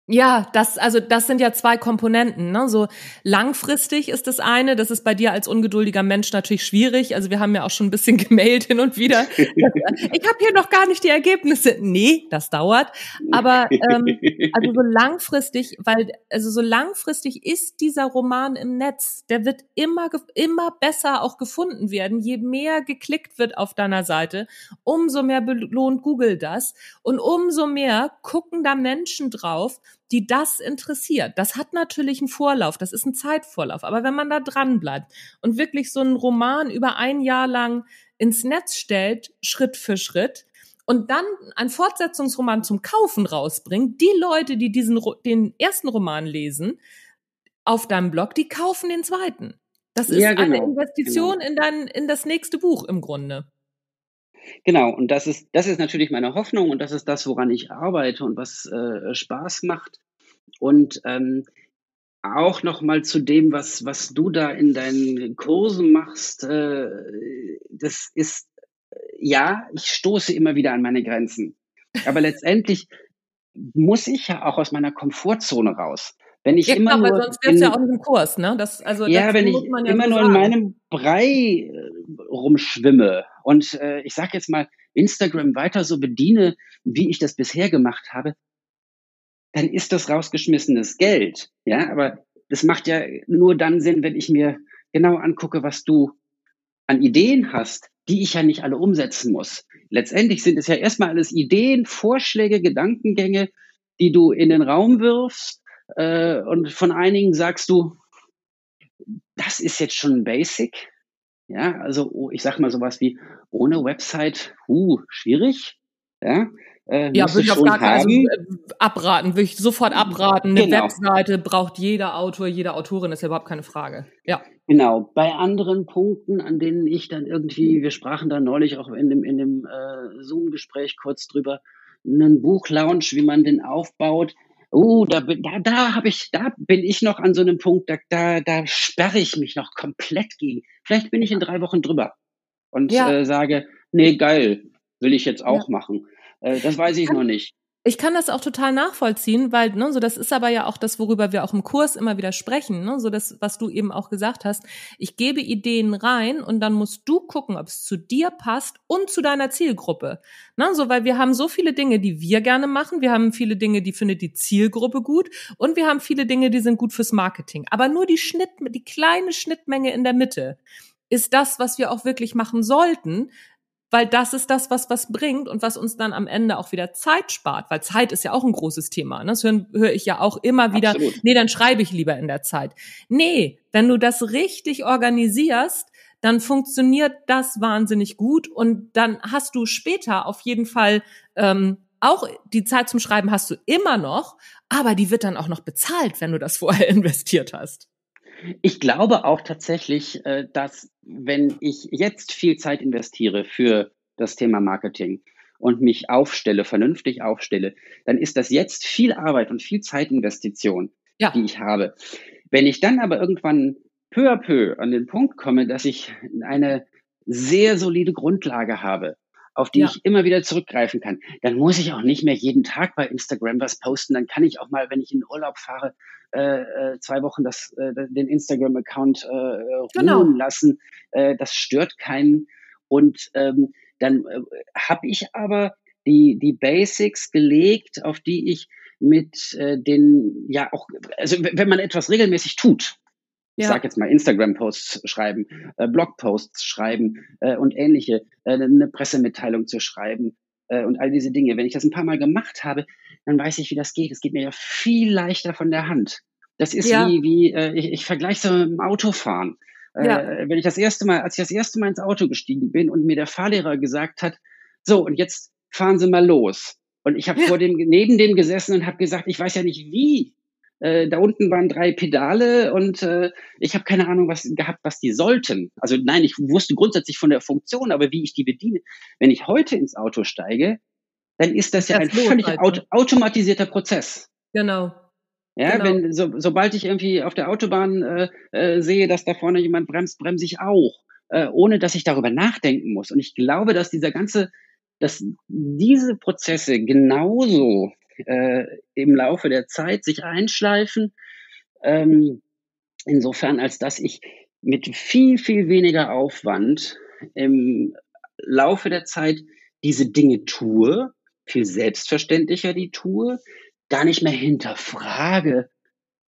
Ja, das, also das sind ja zwei Komponenten. Ne? So langfristig ist das eine, das ist bei dir als ungeduldiger Mensch natürlich schwierig. Also wir haben ja auch schon ein bisschen gemailt hin und wieder. ich habe hier noch gar nicht die Ergebnisse. Nee, das dauert. Aber ähm, also so langfristig, weil also so langfristig ist dieser Roman im Netz, der wird immer immer besser auch gefunden werden. Je mehr geklickt wird auf deiner Seite, umso mehr belohnt Google das und umso mehr gucken da Menschen drauf die das interessiert. Das hat natürlich einen Vorlauf, das ist ein Zeitvorlauf. Aber wenn man da dran bleibt und wirklich so einen Roman über ein Jahr lang ins Netz stellt, Schritt für Schritt, und dann ein Fortsetzungsroman zum Kaufen rausbringt, die Leute, die diesen den ersten Roman lesen auf deinem Blog, die kaufen den zweiten. Das ist ja, genau, eine Investition genau. in dein in das nächste Buch im Grunde. Genau, und das ist, das ist natürlich meine Hoffnung und das ist das, woran ich arbeite und was äh, Spaß macht. Und ähm, auch nochmal zu dem, was, was du da in deinen Kursen machst, äh, das ist, äh, ja, ich stoße immer wieder an meine Grenzen. Aber letztendlich muss ich ja auch aus meiner Komfortzone raus. Wenn ich ja, immer klar, nur sonst wär's ja auch im Kurs, ne? Das, also, ja, wenn ich ja immer nur sagen. in meinem Brei äh, rumschwimme und äh, ich sage jetzt mal Instagram weiter so bediene, wie ich das bisher gemacht habe, dann ist das rausgeschmissenes Geld. Ja, aber das macht ja nur dann Sinn, wenn ich mir genau angucke, was du an Ideen hast, die ich ja nicht alle umsetzen muss. Letztendlich sind es ja erstmal alles Ideen, Vorschläge, Gedankengänge, die du in den Raum wirfst äh, und von einigen sagst du, das ist jetzt schon Basic. Ja, also oh, ich sag mal sowas wie ohne Website, uh, schwierig. Ja, äh, ja würde ich auf gar keinen also, äh, abraten, würde ich sofort abraten. Eine genau. Webseite braucht jeder Autor, jede Autorin, ist ja überhaupt keine Frage. Ja. Genau. Bei anderen Punkten, an denen ich dann irgendwie, wir sprachen da neulich auch in dem, in dem äh, Zoom-Gespräch kurz drüber, einen Buchlaunch, wie man den aufbaut. Oh, da, da, da habe ich, da bin ich noch an so einem Punkt, da, da, da sperre ich mich noch komplett gegen. Vielleicht bin ich in drei Wochen drüber und ja. äh, sage, nee, geil, will ich jetzt auch ja. machen. Äh, das weiß ich noch nicht. Ich kann das auch total nachvollziehen, weil ne, so das ist aber ja auch das, worüber wir auch im Kurs immer wieder sprechen, ne, so das, was du eben auch gesagt hast. Ich gebe Ideen rein und dann musst du gucken, ob es zu dir passt und zu deiner Zielgruppe. Ne, so weil wir haben so viele Dinge, die wir gerne machen, wir haben viele Dinge, die findet die Zielgruppe gut und wir haben viele Dinge, die sind gut fürs Marketing. Aber nur die Schnitt, die kleine Schnittmenge in der Mitte ist das, was wir auch wirklich machen sollten, weil das ist das, was was bringt und was uns dann am Ende auch wieder Zeit spart, weil Zeit ist ja auch ein großes Thema. Ne? Das höre hör ich ja auch immer wieder. Absolut. Nee, dann schreibe ich lieber in der Zeit. Nee, wenn du das richtig organisierst, dann funktioniert das wahnsinnig gut und dann hast du später auf jeden Fall ähm, auch die Zeit zum Schreiben hast du immer noch, aber die wird dann auch noch bezahlt, wenn du das vorher investiert hast. Ich glaube auch tatsächlich, äh, dass wenn ich jetzt viel Zeit investiere für das Thema Marketing und mich aufstelle, vernünftig aufstelle, dann ist das jetzt viel Arbeit und viel Zeitinvestition, ja. die ich habe. Wenn ich dann aber irgendwann peu à peu an den Punkt komme, dass ich eine sehr solide Grundlage habe, auf die ja. ich immer wieder zurückgreifen kann. Dann muss ich auch nicht mehr jeden Tag bei Instagram was posten. Dann kann ich auch mal, wenn ich in den Urlaub fahre, äh, äh zwei Wochen das, äh, den Instagram-Account äh, ruhen genau. lassen. Äh, das stört keinen. Und ähm, dann äh, habe ich aber die, die Basics gelegt, auf die ich mit äh, den, ja auch, also wenn man etwas regelmäßig tut, ja. ich sage jetzt mal Instagram-Posts schreiben, äh, Blog-Posts schreiben äh, und ähnliche, äh, eine Pressemitteilung zu schreiben äh, und all diese Dinge. Wenn ich das ein paar Mal gemacht habe, dann weiß ich, wie das geht. Es geht mir ja viel leichter von der Hand. Das ist ja. wie, wie äh, ich, ich vergleiche so mit dem Autofahren. Äh, ja. Äh, wenn ich das erste Mal, als ich das erste Mal ins Auto gestiegen bin und mir der Fahrlehrer gesagt hat, so und jetzt fahren Sie mal los. Und ich habe ja. vor dem neben dem gesessen und habe gesagt, ich weiß ja nicht wie. Äh, da unten waren drei Pedale und äh, ich habe keine Ahnung was gehabt, was die sollten. Also nein, ich wusste grundsätzlich von der Funktion, aber wie ich die bediene. Wenn ich heute ins Auto steige, dann ist das ja das ein völlig halt, auto automatisierter Prozess. Genau. Ja, genau. wenn so, sobald ich irgendwie auf der Autobahn äh, äh, sehe, dass da vorne jemand bremst, bremse ich auch, äh, ohne dass ich darüber nachdenken muss. Und ich glaube, dass dieser ganze, dass diese Prozesse genauso äh, im Laufe der Zeit sich einschleifen. Ähm, insofern, als dass ich mit viel, viel weniger Aufwand im Laufe der Zeit diese Dinge tue, viel selbstverständlicher die tue, gar nicht mehr hinterfrage,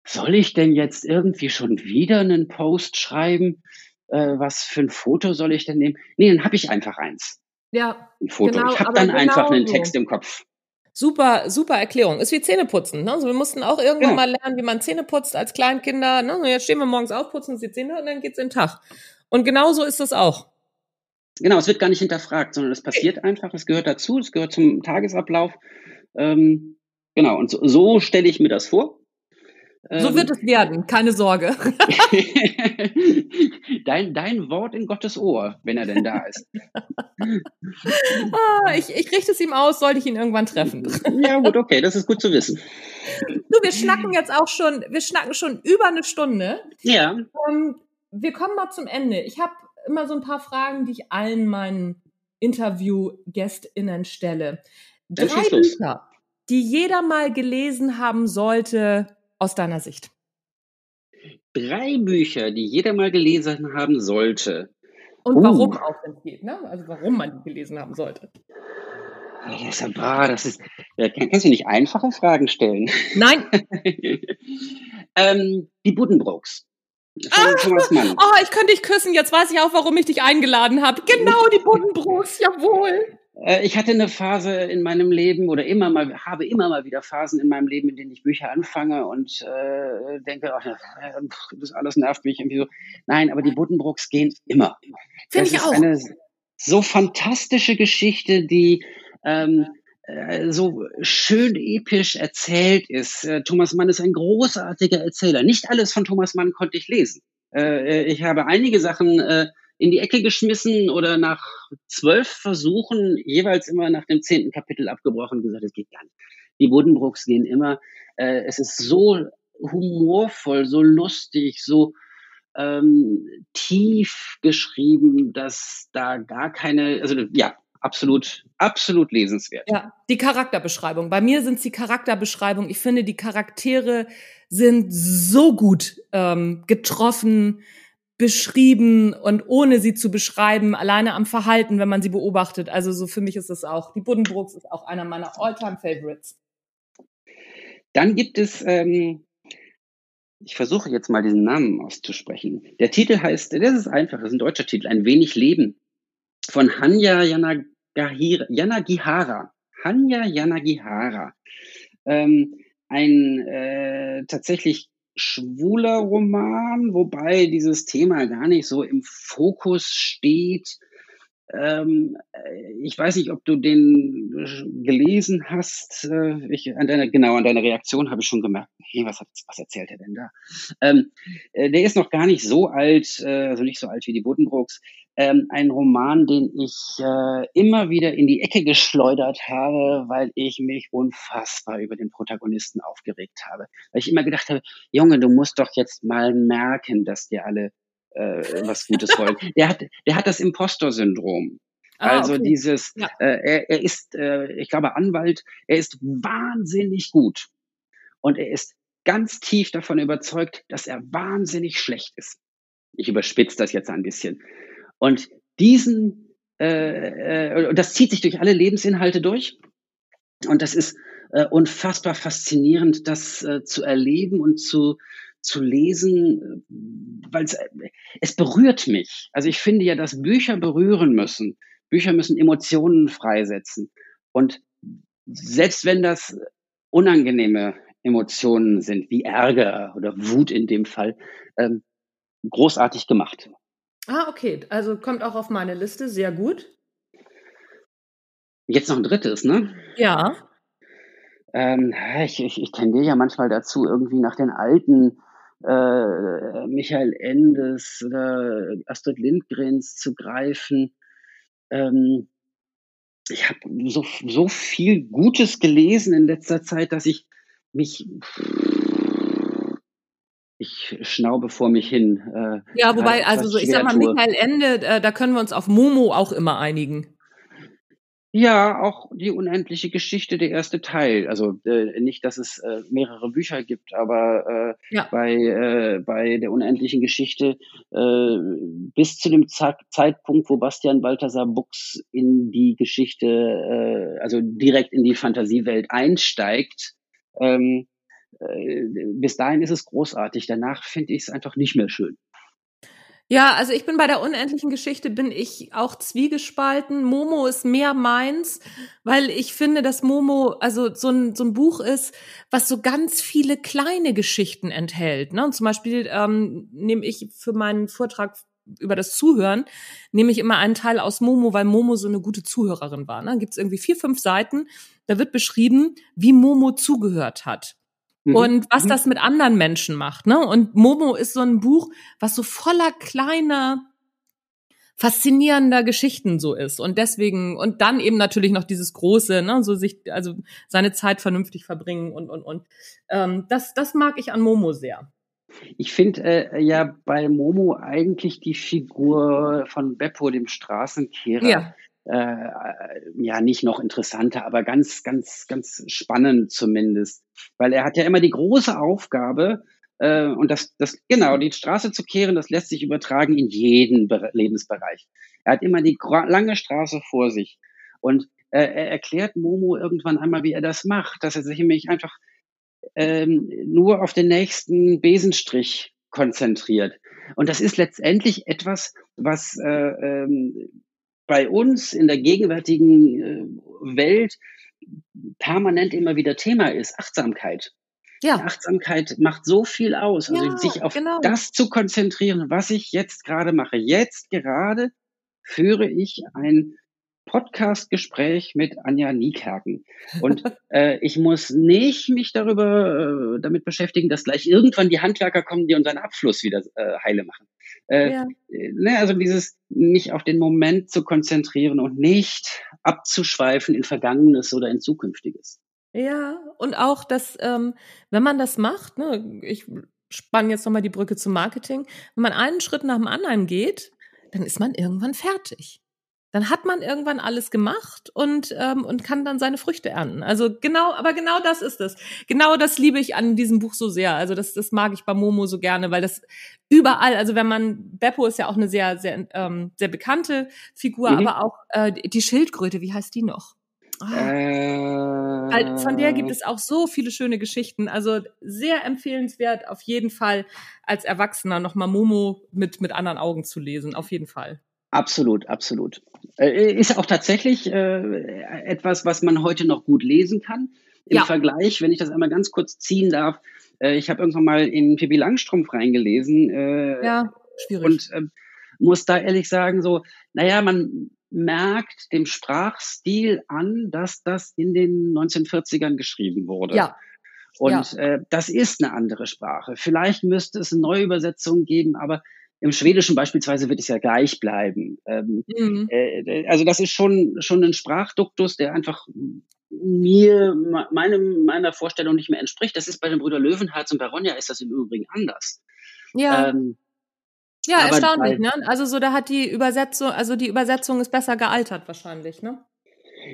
soll ich denn jetzt irgendwie schon wieder einen Post schreiben? Äh, was für ein Foto soll ich denn nehmen? Nee, dann habe ich einfach eins. Ja. Ein Foto. Genau, ich habe dann genau einfach einen Text im Kopf. Super, super Erklärung. Ist wie Zähneputzen. Ne? Also wir mussten auch irgendwann ja. mal lernen, wie man Zähne putzt als Kleinkinder. Ne? Jetzt stehen wir morgens auf, putzen die Zähne und dann geht's in den Tag. Und genauso ist das auch. Genau, es wird gar nicht hinterfragt, sondern es passiert einfach, es gehört dazu, es gehört zum Tagesablauf. Ähm, genau, und so, so stelle ich mir das vor. So ähm, wird es werden, keine Sorge. dein, dein Wort in Gottes Ohr, wenn er denn da ist. ah, ich, ich richte es ihm aus, sollte ich ihn irgendwann treffen. ja, gut, okay, das ist gut zu wissen. Du, wir schnacken jetzt auch schon, wir schnacken schon über eine Stunde. Ja. Ähm, wir kommen mal zum Ende. Ich habe immer so ein paar Fragen, die ich allen meinen Interview-GästInnen stelle. Drei Bücher, die jeder mal gelesen haben sollte, aus deiner Sicht? Drei Bücher, die jeder mal gelesen haben sollte. Und uh. warum auch, wenn es geht, ne? Also warum man die gelesen haben sollte. Das ist, boah, das ist, kannst du nicht einfache Fragen stellen? Nein. ähm, die Buddenbrooks. Ah, oh, ich könnte dich küssen. Jetzt weiß ich auch, warum ich dich eingeladen habe. Genau, die Buddenbrooks, jawohl. Äh, ich hatte eine Phase in meinem Leben oder immer mal, habe immer mal wieder Phasen in meinem Leben, in denen ich Bücher anfange und äh, denke, ach, das alles nervt mich irgendwie so. Nein, aber die Buddenbrooks gehen immer. Finde ich auch. Eine so fantastische Geschichte, die ähm, äh, so schön episch erzählt ist. Äh, Thomas Mann ist ein großartiger Erzähler. Nicht alles von Thomas Mann konnte ich lesen. Äh, ich habe einige Sachen äh, in die Ecke geschmissen oder nach zwölf Versuchen jeweils immer nach dem zehnten Kapitel abgebrochen und gesagt, es geht gar nicht. Die Buddenbrooks gehen immer. Äh, es ist so humorvoll, so lustig, so ähm, tief geschrieben, dass da gar keine, also ja, absolut, absolut lesenswert. Ja, die Charakterbeschreibung. Bei mir sind es die Charakterbeschreibung. Ich finde, die Charaktere sind so gut ähm, getroffen, beschrieben und ohne sie zu beschreiben, alleine am Verhalten, wenn man sie beobachtet. Also so für mich ist es auch. Die Buddenbrooks ist auch einer meiner All-Time-Favorites. Dann gibt es, ähm, ich versuche jetzt mal diesen Namen auszusprechen. Der Titel heißt, das ist einfach, das ist ein deutscher Titel, Ein wenig Leben von Hanya Yanagihara. Hanya Yanagihara. Ähm, ein äh, tatsächlich schwuler Roman, wobei dieses Thema gar nicht so im Fokus steht. Ähm, äh, ich weiß nicht, ob du den gelesen hast. Äh, ich, an deiner, genau, an deiner Reaktion habe ich schon gemerkt, hey, was, was erzählt er denn da? Ähm, äh, der ist noch gar nicht so alt, also nicht so alt wie die Buddenbrooks ähm, ein Roman, den ich äh, immer wieder in die Ecke geschleudert habe, weil ich mich unfassbar über den Protagonisten aufgeregt habe. Weil ich immer gedacht habe, Junge, du musst doch jetzt mal merken, dass dir alle äh, was Gutes wollen. Der hat, der hat das Impostor-Syndrom. Ah, also okay. dieses, ja. äh, er, er ist, äh, ich glaube, Anwalt, er ist wahnsinnig gut. Und er ist ganz tief davon überzeugt, dass er wahnsinnig schlecht ist. Ich überspitze das jetzt ein bisschen. Und diesen, äh, äh, das zieht sich durch alle Lebensinhalte durch. Und das ist äh, unfassbar faszinierend, das äh, zu erleben und zu, zu lesen, weil es, es berührt mich. Also ich finde ja, dass Bücher berühren müssen. Bücher müssen Emotionen freisetzen. Und selbst wenn das unangenehme Emotionen sind, wie Ärger oder Wut in dem Fall, ähm, großartig gemacht. Ah, okay. Also kommt auch auf meine Liste. Sehr gut. Jetzt noch ein drittes, ne? Ja. Ähm, ich, ich, ich tendiere ja manchmal dazu, irgendwie nach den alten äh, Michael Endes oder Astrid Lindgrens zu greifen. Ähm, ich habe so, so viel Gutes gelesen in letzter Zeit, dass ich mich ich schnaube vor mich hin. Äh, ja, wobei, also so, ich sag mal, Michael Ende, äh, da können wir uns auf Momo auch immer einigen. Ja, auch die unendliche Geschichte, der erste Teil. Also äh, nicht, dass es äh, mehrere Bücher gibt, aber äh, ja. bei, äh, bei der unendlichen Geschichte äh, bis zu dem Ze Zeitpunkt, wo Bastian Balthasar Buchs in die Geschichte, äh, also direkt in die Fantasiewelt einsteigt, ähm, äh, bis dahin ist es großartig. Danach finde ich es einfach nicht mehr schön. Ja, also ich bin bei der unendlichen Geschichte bin ich auch zwiegespalten. Momo ist mehr meins, weil ich finde, dass Momo also so ein, so ein Buch ist, was so ganz viele kleine Geschichten enthält. Ne? Und zum Beispiel ähm, nehme ich für meinen Vortrag über das Zuhören, nehme ich immer einen Teil aus Momo, weil Momo so eine gute Zuhörerin war. Ne? Gibt es irgendwie vier, fünf Seiten, da wird beschrieben, wie Momo zugehört hat. Mhm. Und was mhm. das mit anderen Menschen macht, ne? Und Momo ist so ein Buch, was so voller kleiner, faszinierender Geschichten so ist. Und deswegen, und dann eben natürlich noch dieses große, ne, so sich, also seine Zeit vernünftig verbringen und, und, und. Ähm, das, das mag ich an Momo sehr. Ich finde äh, ja bei Momo eigentlich die Figur von Beppo, dem Straßenkehrer, ja äh, ja nicht noch interessanter, aber ganz, ganz, ganz spannend zumindest. Weil er hat ja immer die große Aufgabe, äh, und das, das, genau, die Straße zu kehren, das lässt sich übertragen in jeden Be Lebensbereich. Er hat immer die lange Straße vor sich. Und äh, er erklärt Momo irgendwann einmal, wie er das macht, dass er sich nämlich einfach ähm, nur auf den nächsten Besenstrich konzentriert. Und das ist letztendlich etwas, was äh, ähm, bei uns in der gegenwärtigen äh, Welt permanent immer wieder Thema ist, Achtsamkeit. Ja. Achtsamkeit macht so viel aus. Also ja, sich auf genau. das zu konzentrieren, was ich jetzt gerade mache. Jetzt gerade führe ich ein Podcast-Gespräch mit Anja Niekerken. Und äh, ich muss nicht mich darüber äh, damit beschäftigen, dass gleich irgendwann die Handwerker kommen, die unseren Abfluss wieder äh, heile machen. Äh, ja. ne, also dieses mich auf den Moment zu konzentrieren und nicht abzuschweifen in Vergangenes oder in Zukünftiges. Ja, und auch, dass, ähm, wenn man das macht, ne, ich spanne jetzt nochmal die Brücke zum Marketing, wenn man einen Schritt nach dem anderen geht, dann ist man irgendwann fertig dann hat man irgendwann alles gemacht und ähm, und kann dann seine Früchte ernten. Also genau, aber genau das ist es. Genau das liebe ich an diesem Buch so sehr. Also das das mag ich bei Momo so gerne, weil das überall, also wenn man Beppo ist ja auch eine sehr sehr ähm, sehr bekannte Figur, mhm. aber auch äh, die Schildkröte, wie heißt die noch? Oh. Äh, von der gibt es auch so viele schöne Geschichten. Also sehr empfehlenswert, auf jeden Fall als Erwachsener nochmal Momo mit, mit anderen Augen zu lesen. Auf jeden Fall. Absolut, absolut. Äh, ist auch tatsächlich äh, etwas, was man heute noch gut lesen kann. Im ja. Vergleich, wenn ich das einmal ganz kurz ziehen darf, äh, ich habe irgendwann mal in Pippi Langstrumpf reingelesen. Äh, ja, schwierig. Und äh, muss da ehrlich sagen, so, naja, man merkt dem Sprachstil an, dass das in den 1940ern geschrieben wurde. Ja. Und ja. Äh, das ist eine andere Sprache. Vielleicht müsste es eine Neuübersetzung geben, aber im Schwedischen beispielsweise wird es ja gleich bleiben. Ähm, mhm. äh, also das ist schon, schon ein Sprachduktus, der einfach mir, meinem, meiner Vorstellung nicht mehr entspricht. Das ist bei den Brüder Löwenherz und bei Ronja ist das im Übrigen anders. Ja. Ähm, Ja, erstaunlich, ne? Also so, da hat die Übersetzung, also die Übersetzung ist besser gealtert wahrscheinlich, ne?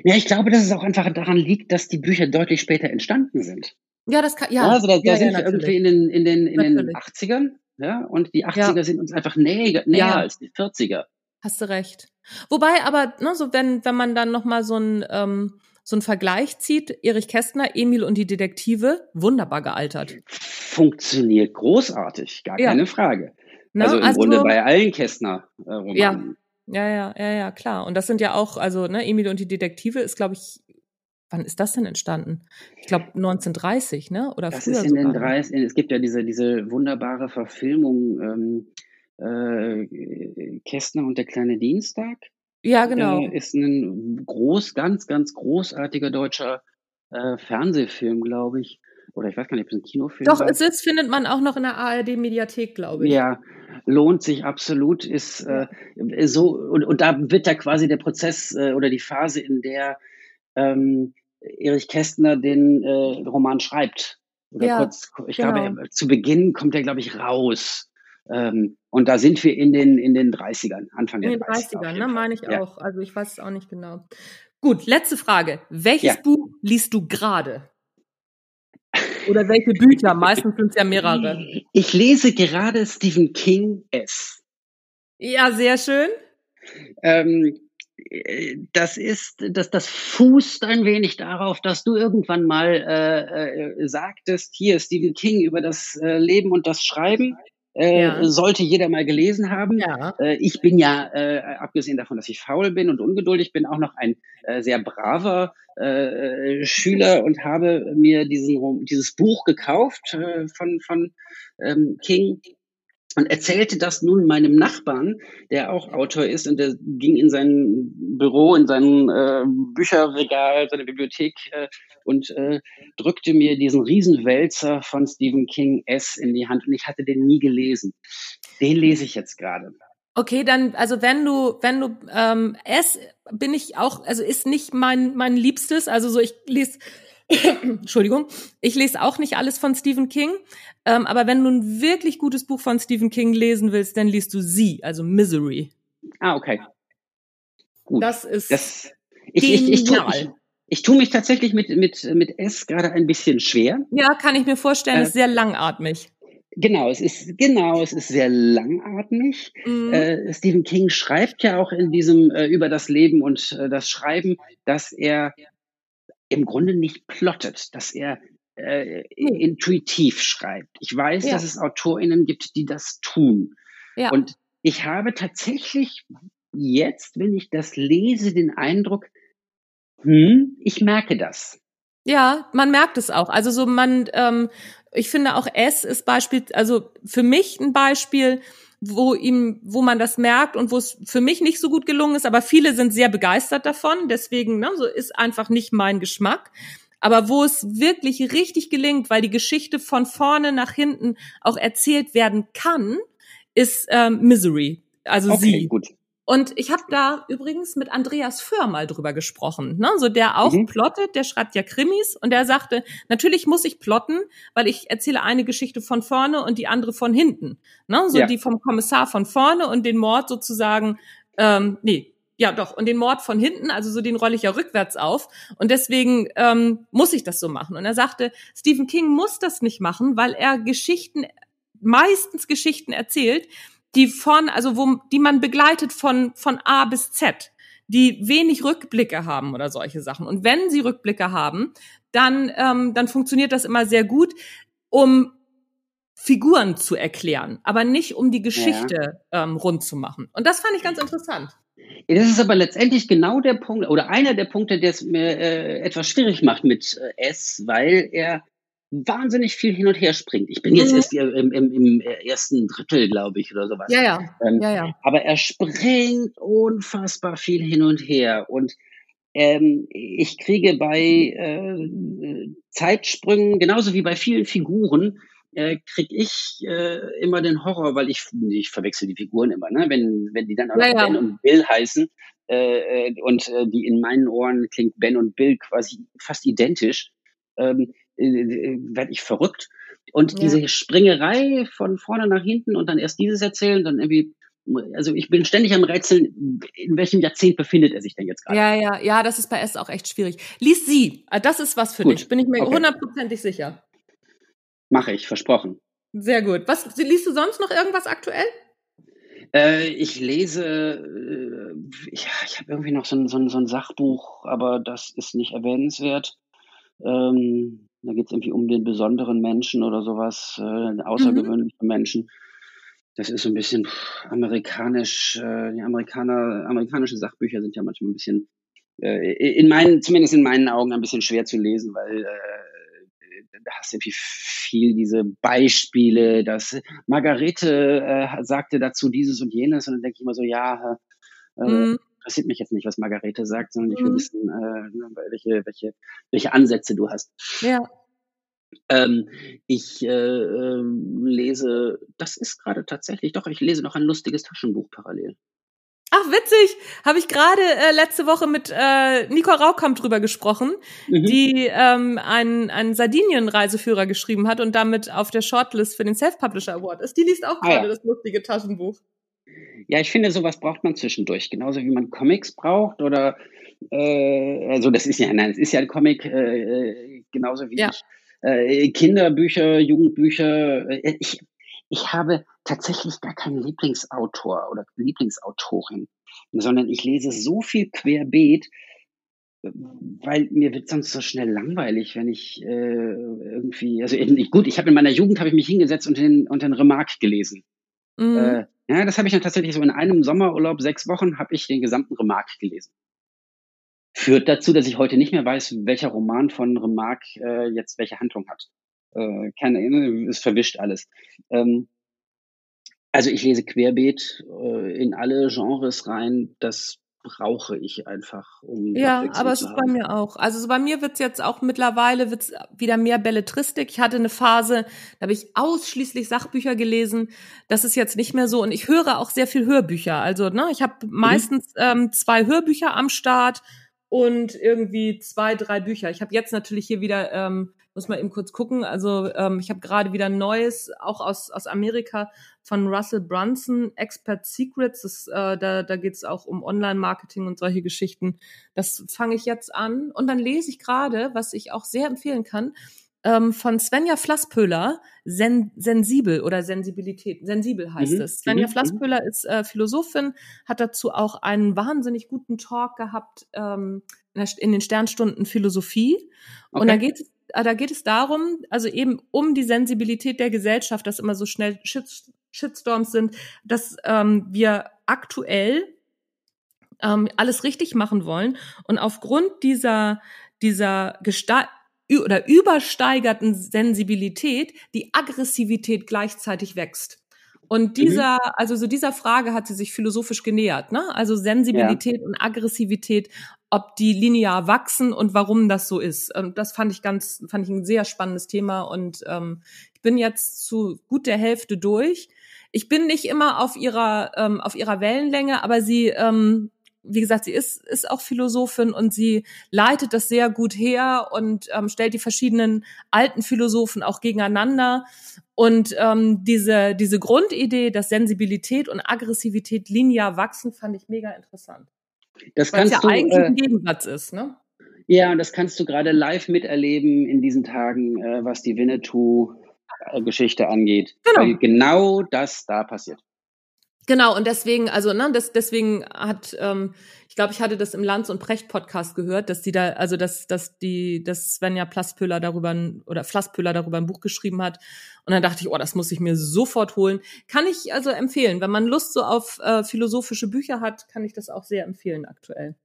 Ja, ich glaube, dass es auch einfach daran liegt, dass die Bücher deutlich später entstanden sind. Ja, das kann, ja. Also da, da ja, sind ja, wir irgendwie in den, in den, in den 80ern, ja, und die 80er ja. sind uns einfach näher, näher als die 40er. Hast du recht. Wobei aber, ne, so wenn, wenn man dann nochmal so ein, ähm, so einen Vergleich zieht, Erich Kästner, Emil und die Detektive, wunderbar gealtert. Funktioniert großartig, gar keine Frage. Ne? Also im also, Grunde bei allen Kästner-Romanen. Äh, ja. Ja, ja, ja, ja, klar. Und das sind ja auch, also, ne, Emil und die Detektive ist, glaube ich, wann ist das denn entstanden? Ich glaube 1930, ne? Oder das früher ist in sogar. den 30, es gibt ja diese, diese wunderbare Verfilmung ähm, äh, Kästner und der kleine Dienstag. Ja, genau. Äh, ist ein groß, ganz, ganz großartiger deutscher äh, Fernsehfilm, glaube ich. Oder ich weiß gar nicht, ob es ein Kinofilm Doch, war. es ist, findet man auch noch in der ARD-Mediathek, glaube ich. Ja, lohnt sich absolut. Ist äh, so, und, und da wird da quasi der Prozess äh, oder die Phase, in der ähm, Erich Kästner den äh, Roman schreibt. Oder ja, kurz, ich genau. glaube, zu Beginn kommt er, glaube ich, raus. Ähm, und da sind wir in den, in den 30ern, Anfang in der 30er. In den 30ern, ne, meine ich ja. auch. Also ich weiß es auch nicht genau. Gut, letzte Frage. Welches ja. Buch liest du gerade? Oder welche Bücher? Meistens sind es ja mehrere. Ich lese gerade Stephen King S. Ja, sehr schön. Ähm, das ist, das, das fußt ein wenig darauf, dass du irgendwann mal äh, äh, sagtest, hier Stephen King über das äh, Leben und das Schreiben. Äh, ja. sollte jeder mal gelesen haben. Ja. Äh, ich bin ja, äh, abgesehen davon, dass ich faul bin und ungeduldig bin, auch noch ein äh, sehr braver äh, Schüler und habe mir diesen, dieses Buch gekauft äh, von, von ähm, King und erzählte das nun meinem Nachbarn, der auch Autor ist und der ging in sein Büro, in sein äh, Bücherregal, seine Bibliothek äh, und äh, drückte mir diesen Riesenwälzer von Stephen King S in die Hand und ich hatte den nie gelesen. Den lese ich jetzt gerade. Okay, dann, also wenn du, wenn du ähm, S bin ich auch, also ist nicht mein mein Liebstes. Also so, ich lese Entschuldigung, ich lese auch nicht alles von Stephen King, ähm, aber wenn du ein wirklich gutes Buch von Stephen King lesen willst, dann liest du sie, also Misery. Ah, okay. Gut. Das ist das, ich, ich, ich, ich, ich, ich tue mich tatsächlich mit, mit, mit S gerade ein bisschen schwer. Ja, kann ich mir vorstellen, äh, ist sehr langatmig. Genau, es ist genau, es ist sehr langatmig. Mhm. Äh, Stephen King schreibt ja auch in diesem äh, über das Leben und äh, das Schreiben, dass er im Grunde nicht plottet, dass er äh, intuitiv schreibt. Ich weiß, ja. dass es AutorInnen gibt, die das tun. Ja. Und ich habe tatsächlich jetzt, wenn ich das lese, den Eindruck, hm, ich merke das. Ja, man merkt es auch. Also so man, ähm, ich finde auch S ist Beispiel, also für mich ein Beispiel, wo ihm, wo man das merkt und wo es für mich nicht so gut gelungen ist, aber viele sind sehr begeistert davon. Deswegen, ne, so ist einfach nicht mein Geschmack. Aber wo es wirklich richtig gelingt, weil die Geschichte von vorne nach hinten auch erzählt werden kann, ist ähm, Misery. Also okay, sie. Gut. Und ich habe da übrigens mit Andreas Föhr mal drüber gesprochen, ne? so der auch mhm. plottet, der schreibt ja Krimis und der sagte, natürlich muss ich plotten, weil ich erzähle eine Geschichte von vorne und die andere von hinten. Ne? So ja. die vom Kommissar von vorne und den Mord sozusagen, ähm, nee, ja doch, und den Mord von hinten, also so den rolle ich ja rückwärts auf. Und deswegen ähm, muss ich das so machen. Und er sagte, Stephen King muss das nicht machen, weil er Geschichten, meistens Geschichten erzählt, die von, also wo, die man begleitet von, von A bis Z, die wenig Rückblicke haben oder solche Sachen. Und wenn sie Rückblicke haben, dann, ähm, dann funktioniert das immer sehr gut, um Figuren zu erklären, aber nicht um die Geschichte ja. ähm, rund zu machen. Und das fand ich ganz interessant. Das ist aber letztendlich genau der Punkt oder einer der Punkte, der es mir äh, etwas schwierig macht mit äh, S, weil er wahnsinnig viel hin und her springt. Ich bin jetzt mhm. erst im, im, im, ersten Drittel, glaube ich, oder sowas. Ja, ja. Ähm, ja, ja. Aber er springt unfassbar viel hin und her. Und ähm, ich kriege bei äh, Zeitsprüngen, genauso wie bei vielen Figuren, äh, kriege ich äh, immer den Horror, weil ich, ich verwechsel die Figuren immer, ne? wenn, wenn die dann auch ja. Ben und Bill heißen äh, äh, und die in meinen Ohren klingt Ben und Bill quasi fast identisch. Ähm, äh, werde ich verrückt. Und ja. diese Springerei von vorne nach hinten und dann erst dieses erzählen, dann irgendwie also ich bin ständig am Rätseln, in welchem Jahrzehnt befindet er sich denn jetzt gerade? Ja, ja, ja, das ist bei S auch echt schwierig. Lies sie. Ah, das ist was für gut. dich, bin ich mir hundertprozentig okay. sicher. Mache ich, versprochen. Sehr gut. Was liest du sonst noch irgendwas aktuell? Äh, ich lese, äh, ja, ich habe irgendwie noch so ein, so, ein, so ein Sachbuch, aber das ist nicht erwähnenswert. Ähm, da geht es irgendwie um den besonderen Menschen oder sowas, äh, außergewöhnliche mhm. Menschen. Das ist so ein bisschen amerikanisch. Äh, die Amerikaner, amerikanische Sachbücher sind ja manchmal ein bisschen, äh, in meinen, zumindest in meinen Augen, ein bisschen schwer zu lesen, weil äh, da hast du irgendwie viel diese Beispiele, dass Margarete äh, sagte dazu dieses und jenes und dann denke ich immer so, ja, äh, mhm. Interessiert mich jetzt nicht, was Margarete sagt, sondern ich will mhm. wissen, äh, welche, welche, welche Ansätze du hast. Ja. Ähm, ich äh, äh, lese, das ist gerade tatsächlich, doch, ich lese noch ein lustiges Taschenbuch parallel. Ach, witzig. Habe ich gerade äh, letzte Woche mit äh, Nico Raukamp drüber gesprochen, mhm. die ähm, einen, einen Sardinien-Reiseführer geschrieben hat und damit auf der Shortlist für den Self-Publisher Award ist. Die liest auch gerade ah, ja. das lustige Taschenbuch. Ja, ich finde, sowas braucht man zwischendurch. Genauso wie man Comics braucht oder äh, also das ist ja, nein, es ist ja ein Comic, äh, äh genauso wie ja. ich äh, Kinderbücher, Jugendbücher. Äh, ich, ich habe tatsächlich gar keinen Lieblingsautor oder Lieblingsautorin, sondern ich lese so viel querbeet, weil mir wird sonst so schnell langweilig, wenn ich äh, irgendwie, also gut, ich habe in meiner Jugend habe ich mich hingesetzt und den und den Remarque gelesen. Mhm. Äh, ja, das habe ich dann tatsächlich so in einem Sommerurlaub, sechs Wochen, habe ich den gesamten Remarque gelesen führt dazu, dass ich heute nicht mehr weiß, welcher Roman von Remarque äh, jetzt welche Handlung hat. Äh, keine, es verwischt alles. Ähm, also ich lese querbeet äh, in alle Genres rein. Das brauche ich einfach, um Ja, aber es ist bei mir auch. Also so bei mir wird's jetzt auch mittlerweile wird's wieder mehr Belletristik. Ich hatte eine Phase, da habe ich ausschließlich Sachbücher gelesen. Das ist jetzt nicht mehr so. Und ich höre auch sehr viel Hörbücher. Also ne, ich habe mhm. meistens ähm, zwei Hörbücher am Start und irgendwie zwei, drei Bücher. Ich habe jetzt natürlich hier wieder, ähm, muss mal eben kurz gucken, also ähm, ich habe gerade wieder ein neues, auch aus, aus Amerika, von Russell Brunson, Expert Secrets. Das, äh, da da geht es auch um Online-Marketing und solche Geschichten. Das fange ich jetzt an. Und dann lese ich gerade, was ich auch sehr empfehlen kann, ähm, von Svenja Flasspöhler, Sen Sensibel oder Sensibilität. Sensibel heißt mhm. es. Svenja mhm. Flasspöhler ist äh, Philosophin, hat dazu auch einen wahnsinnig guten Talk gehabt ähm, in den Sternstunden Philosophie. Okay. Und da geht es da geht es darum, also eben um die Sensibilität der Gesellschaft, dass immer so schnell Shitstorms sind, dass ähm, wir aktuell ähm, alles richtig machen wollen und aufgrund dieser dieser Gestalt oder übersteigerten Sensibilität die Aggressivität gleichzeitig wächst. Und mhm. dieser, also so dieser Frage hat sie sich philosophisch genähert, ne? Also Sensibilität ja. und Aggressivität, ob die linear wachsen und warum das so ist. Und das fand ich ganz, fand ich ein sehr spannendes Thema und ähm, ich bin jetzt zu gut der Hälfte durch. Ich bin nicht immer auf ihrer ähm, auf ihrer Wellenlänge, aber sie ähm, wie gesagt, sie ist, ist auch Philosophin und sie leitet das sehr gut her und ähm, stellt die verschiedenen alten Philosophen auch gegeneinander. Und ähm, diese, diese Grundidee, dass Sensibilität und Aggressivität linear wachsen, fand ich mega interessant. Das kannst ja du, eigentlich äh, ein Gegensatz ist, ne? Ja, und das kannst du gerade live miterleben in diesen Tagen, äh, was die Winnetou-Geschichte angeht. Genau. Weil genau das da passiert. Genau, und deswegen, also, ne, das, deswegen hat, ähm, ich glaube, ich hatte das im Lanz und Precht Podcast gehört, dass die da, also dass, dass die, dass Svenja Plasspöhler darüber oder Flasspöhler darüber ein Buch geschrieben hat. Und dann dachte ich, oh, das muss ich mir sofort holen. Kann ich also empfehlen. Wenn man Lust so auf äh, philosophische Bücher hat, kann ich das auch sehr empfehlen aktuell.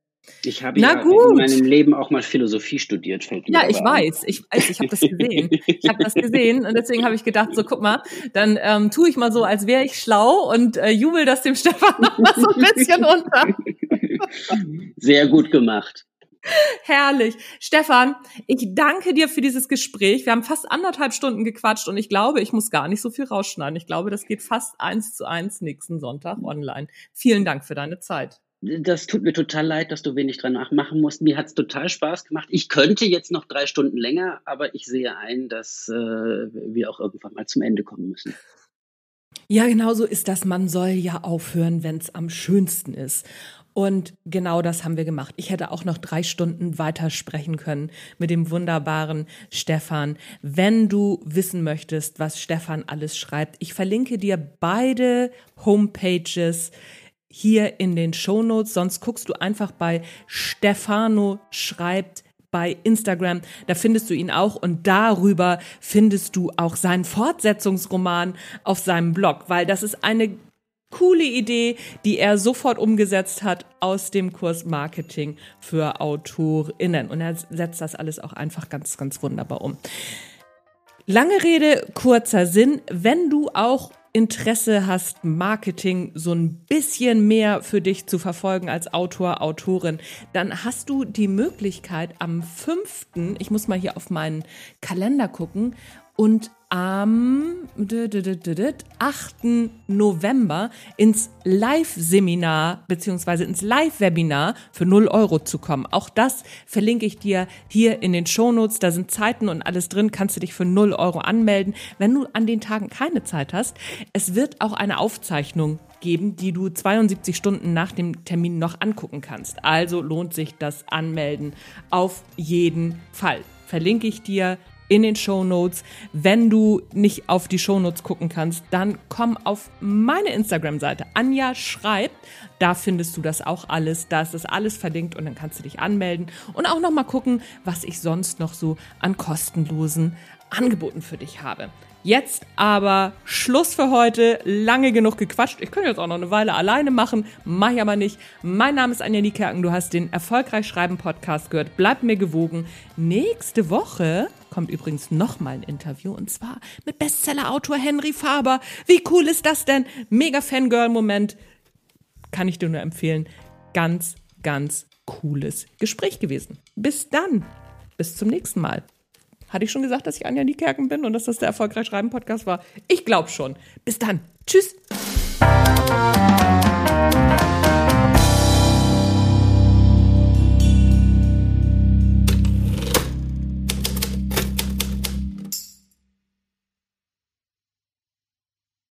Ich habe ja gut. in meinem Leben auch mal Philosophie studiert, fällt mir Ja, ich weiß, ich weiß, ich habe das gesehen. ich habe das gesehen und deswegen habe ich gedacht, so guck mal, dann ähm, tue ich mal so, als wäre ich schlau und äh, jubel das dem Stefan noch mal so ein bisschen unter. Sehr gut gemacht. Herrlich. Stefan, ich danke dir für dieses Gespräch. Wir haben fast anderthalb Stunden gequatscht und ich glaube, ich muss gar nicht so viel rausschneiden. Ich glaube, das geht fast eins zu eins nächsten Sonntag online. Vielen Dank für deine Zeit. Das tut mir total leid, dass du wenig dran machen musst. Mir hat es total Spaß gemacht. Ich könnte jetzt noch drei Stunden länger, aber ich sehe ein, dass äh, wir auch irgendwann mal zum Ende kommen müssen. Ja, genau so ist das. Man soll ja aufhören, wenn es am schönsten ist. Und genau das haben wir gemacht. Ich hätte auch noch drei Stunden weiter sprechen können mit dem wunderbaren Stefan. Wenn du wissen möchtest, was Stefan alles schreibt, ich verlinke dir beide Homepages hier in den Shownotes. Sonst guckst du einfach bei Stefano schreibt bei Instagram. Da findest du ihn auch und darüber findest du auch seinen Fortsetzungsroman auf seinem Blog, weil das ist eine coole Idee, die er sofort umgesetzt hat aus dem Kurs Marketing für AutorInnen. Und er setzt das alles auch einfach ganz, ganz wunderbar um. Lange Rede, kurzer Sinn. Wenn du auch Interesse hast, Marketing so ein bisschen mehr für dich zu verfolgen als Autor, Autorin, dann hast du die Möglichkeit am 5., ich muss mal hier auf meinen Kalender gucken, und am 8. November ins Live-Seminar beziehungsweise ins Live-Webinar für 0 Euro zu kommen. Auch das verlinke ich dir hier in den Shownotes. Da sind Zeiten und alles drin. Kannst du dich für 0 Euro anmelden. Wenn du an den Tagen keine Zeit hast, es wird auch eine Aufzeichnung geben, die du 72 Stunden nach dem Termin noch angucken kannst. Also lohnt sich das Anmelden auf jeden Fall verlinke ich dir in den Show Notes. Wenn du nicht auf die Show Notes gucken kannst, dann komm auf meine Instagram-Seite. Anja schreibt, da findest du das auch alles. Da ist das alles verlinkt und dann kannst du dich anmelden und auch noch mal gucken, was ich sonst noch so an kostenlosen Angeboten für dich habe. Jetzt aber Schluss für heute. Lange genug gequatscht. Ich könnte jetzt auch noch eine Weile alleine machen. Mach ich aber nicht. Mein Name ist Anja Niekerken. Du hast den Erfolgreich Schreiben Podcast gehört. Bleib mir gewogen. Nächste Woche kommt übrigens nochmal ein Interview und zwar mit Bestseller-Autor Henry Faber. Wie cool ist das denn? Mega Fangirl-Moment. Kann ich dir nur empfehlen. Ganz, ganz cooles Gespräch gewesen. Bis dann. Bis zum nächsten Mal. Hatte ich schon gesagt, dass ich Anja Niekerken bin und dass das der Erfolgreich Schreiben Podcast war? Ich glaube schon. Bis dann. Tschüss.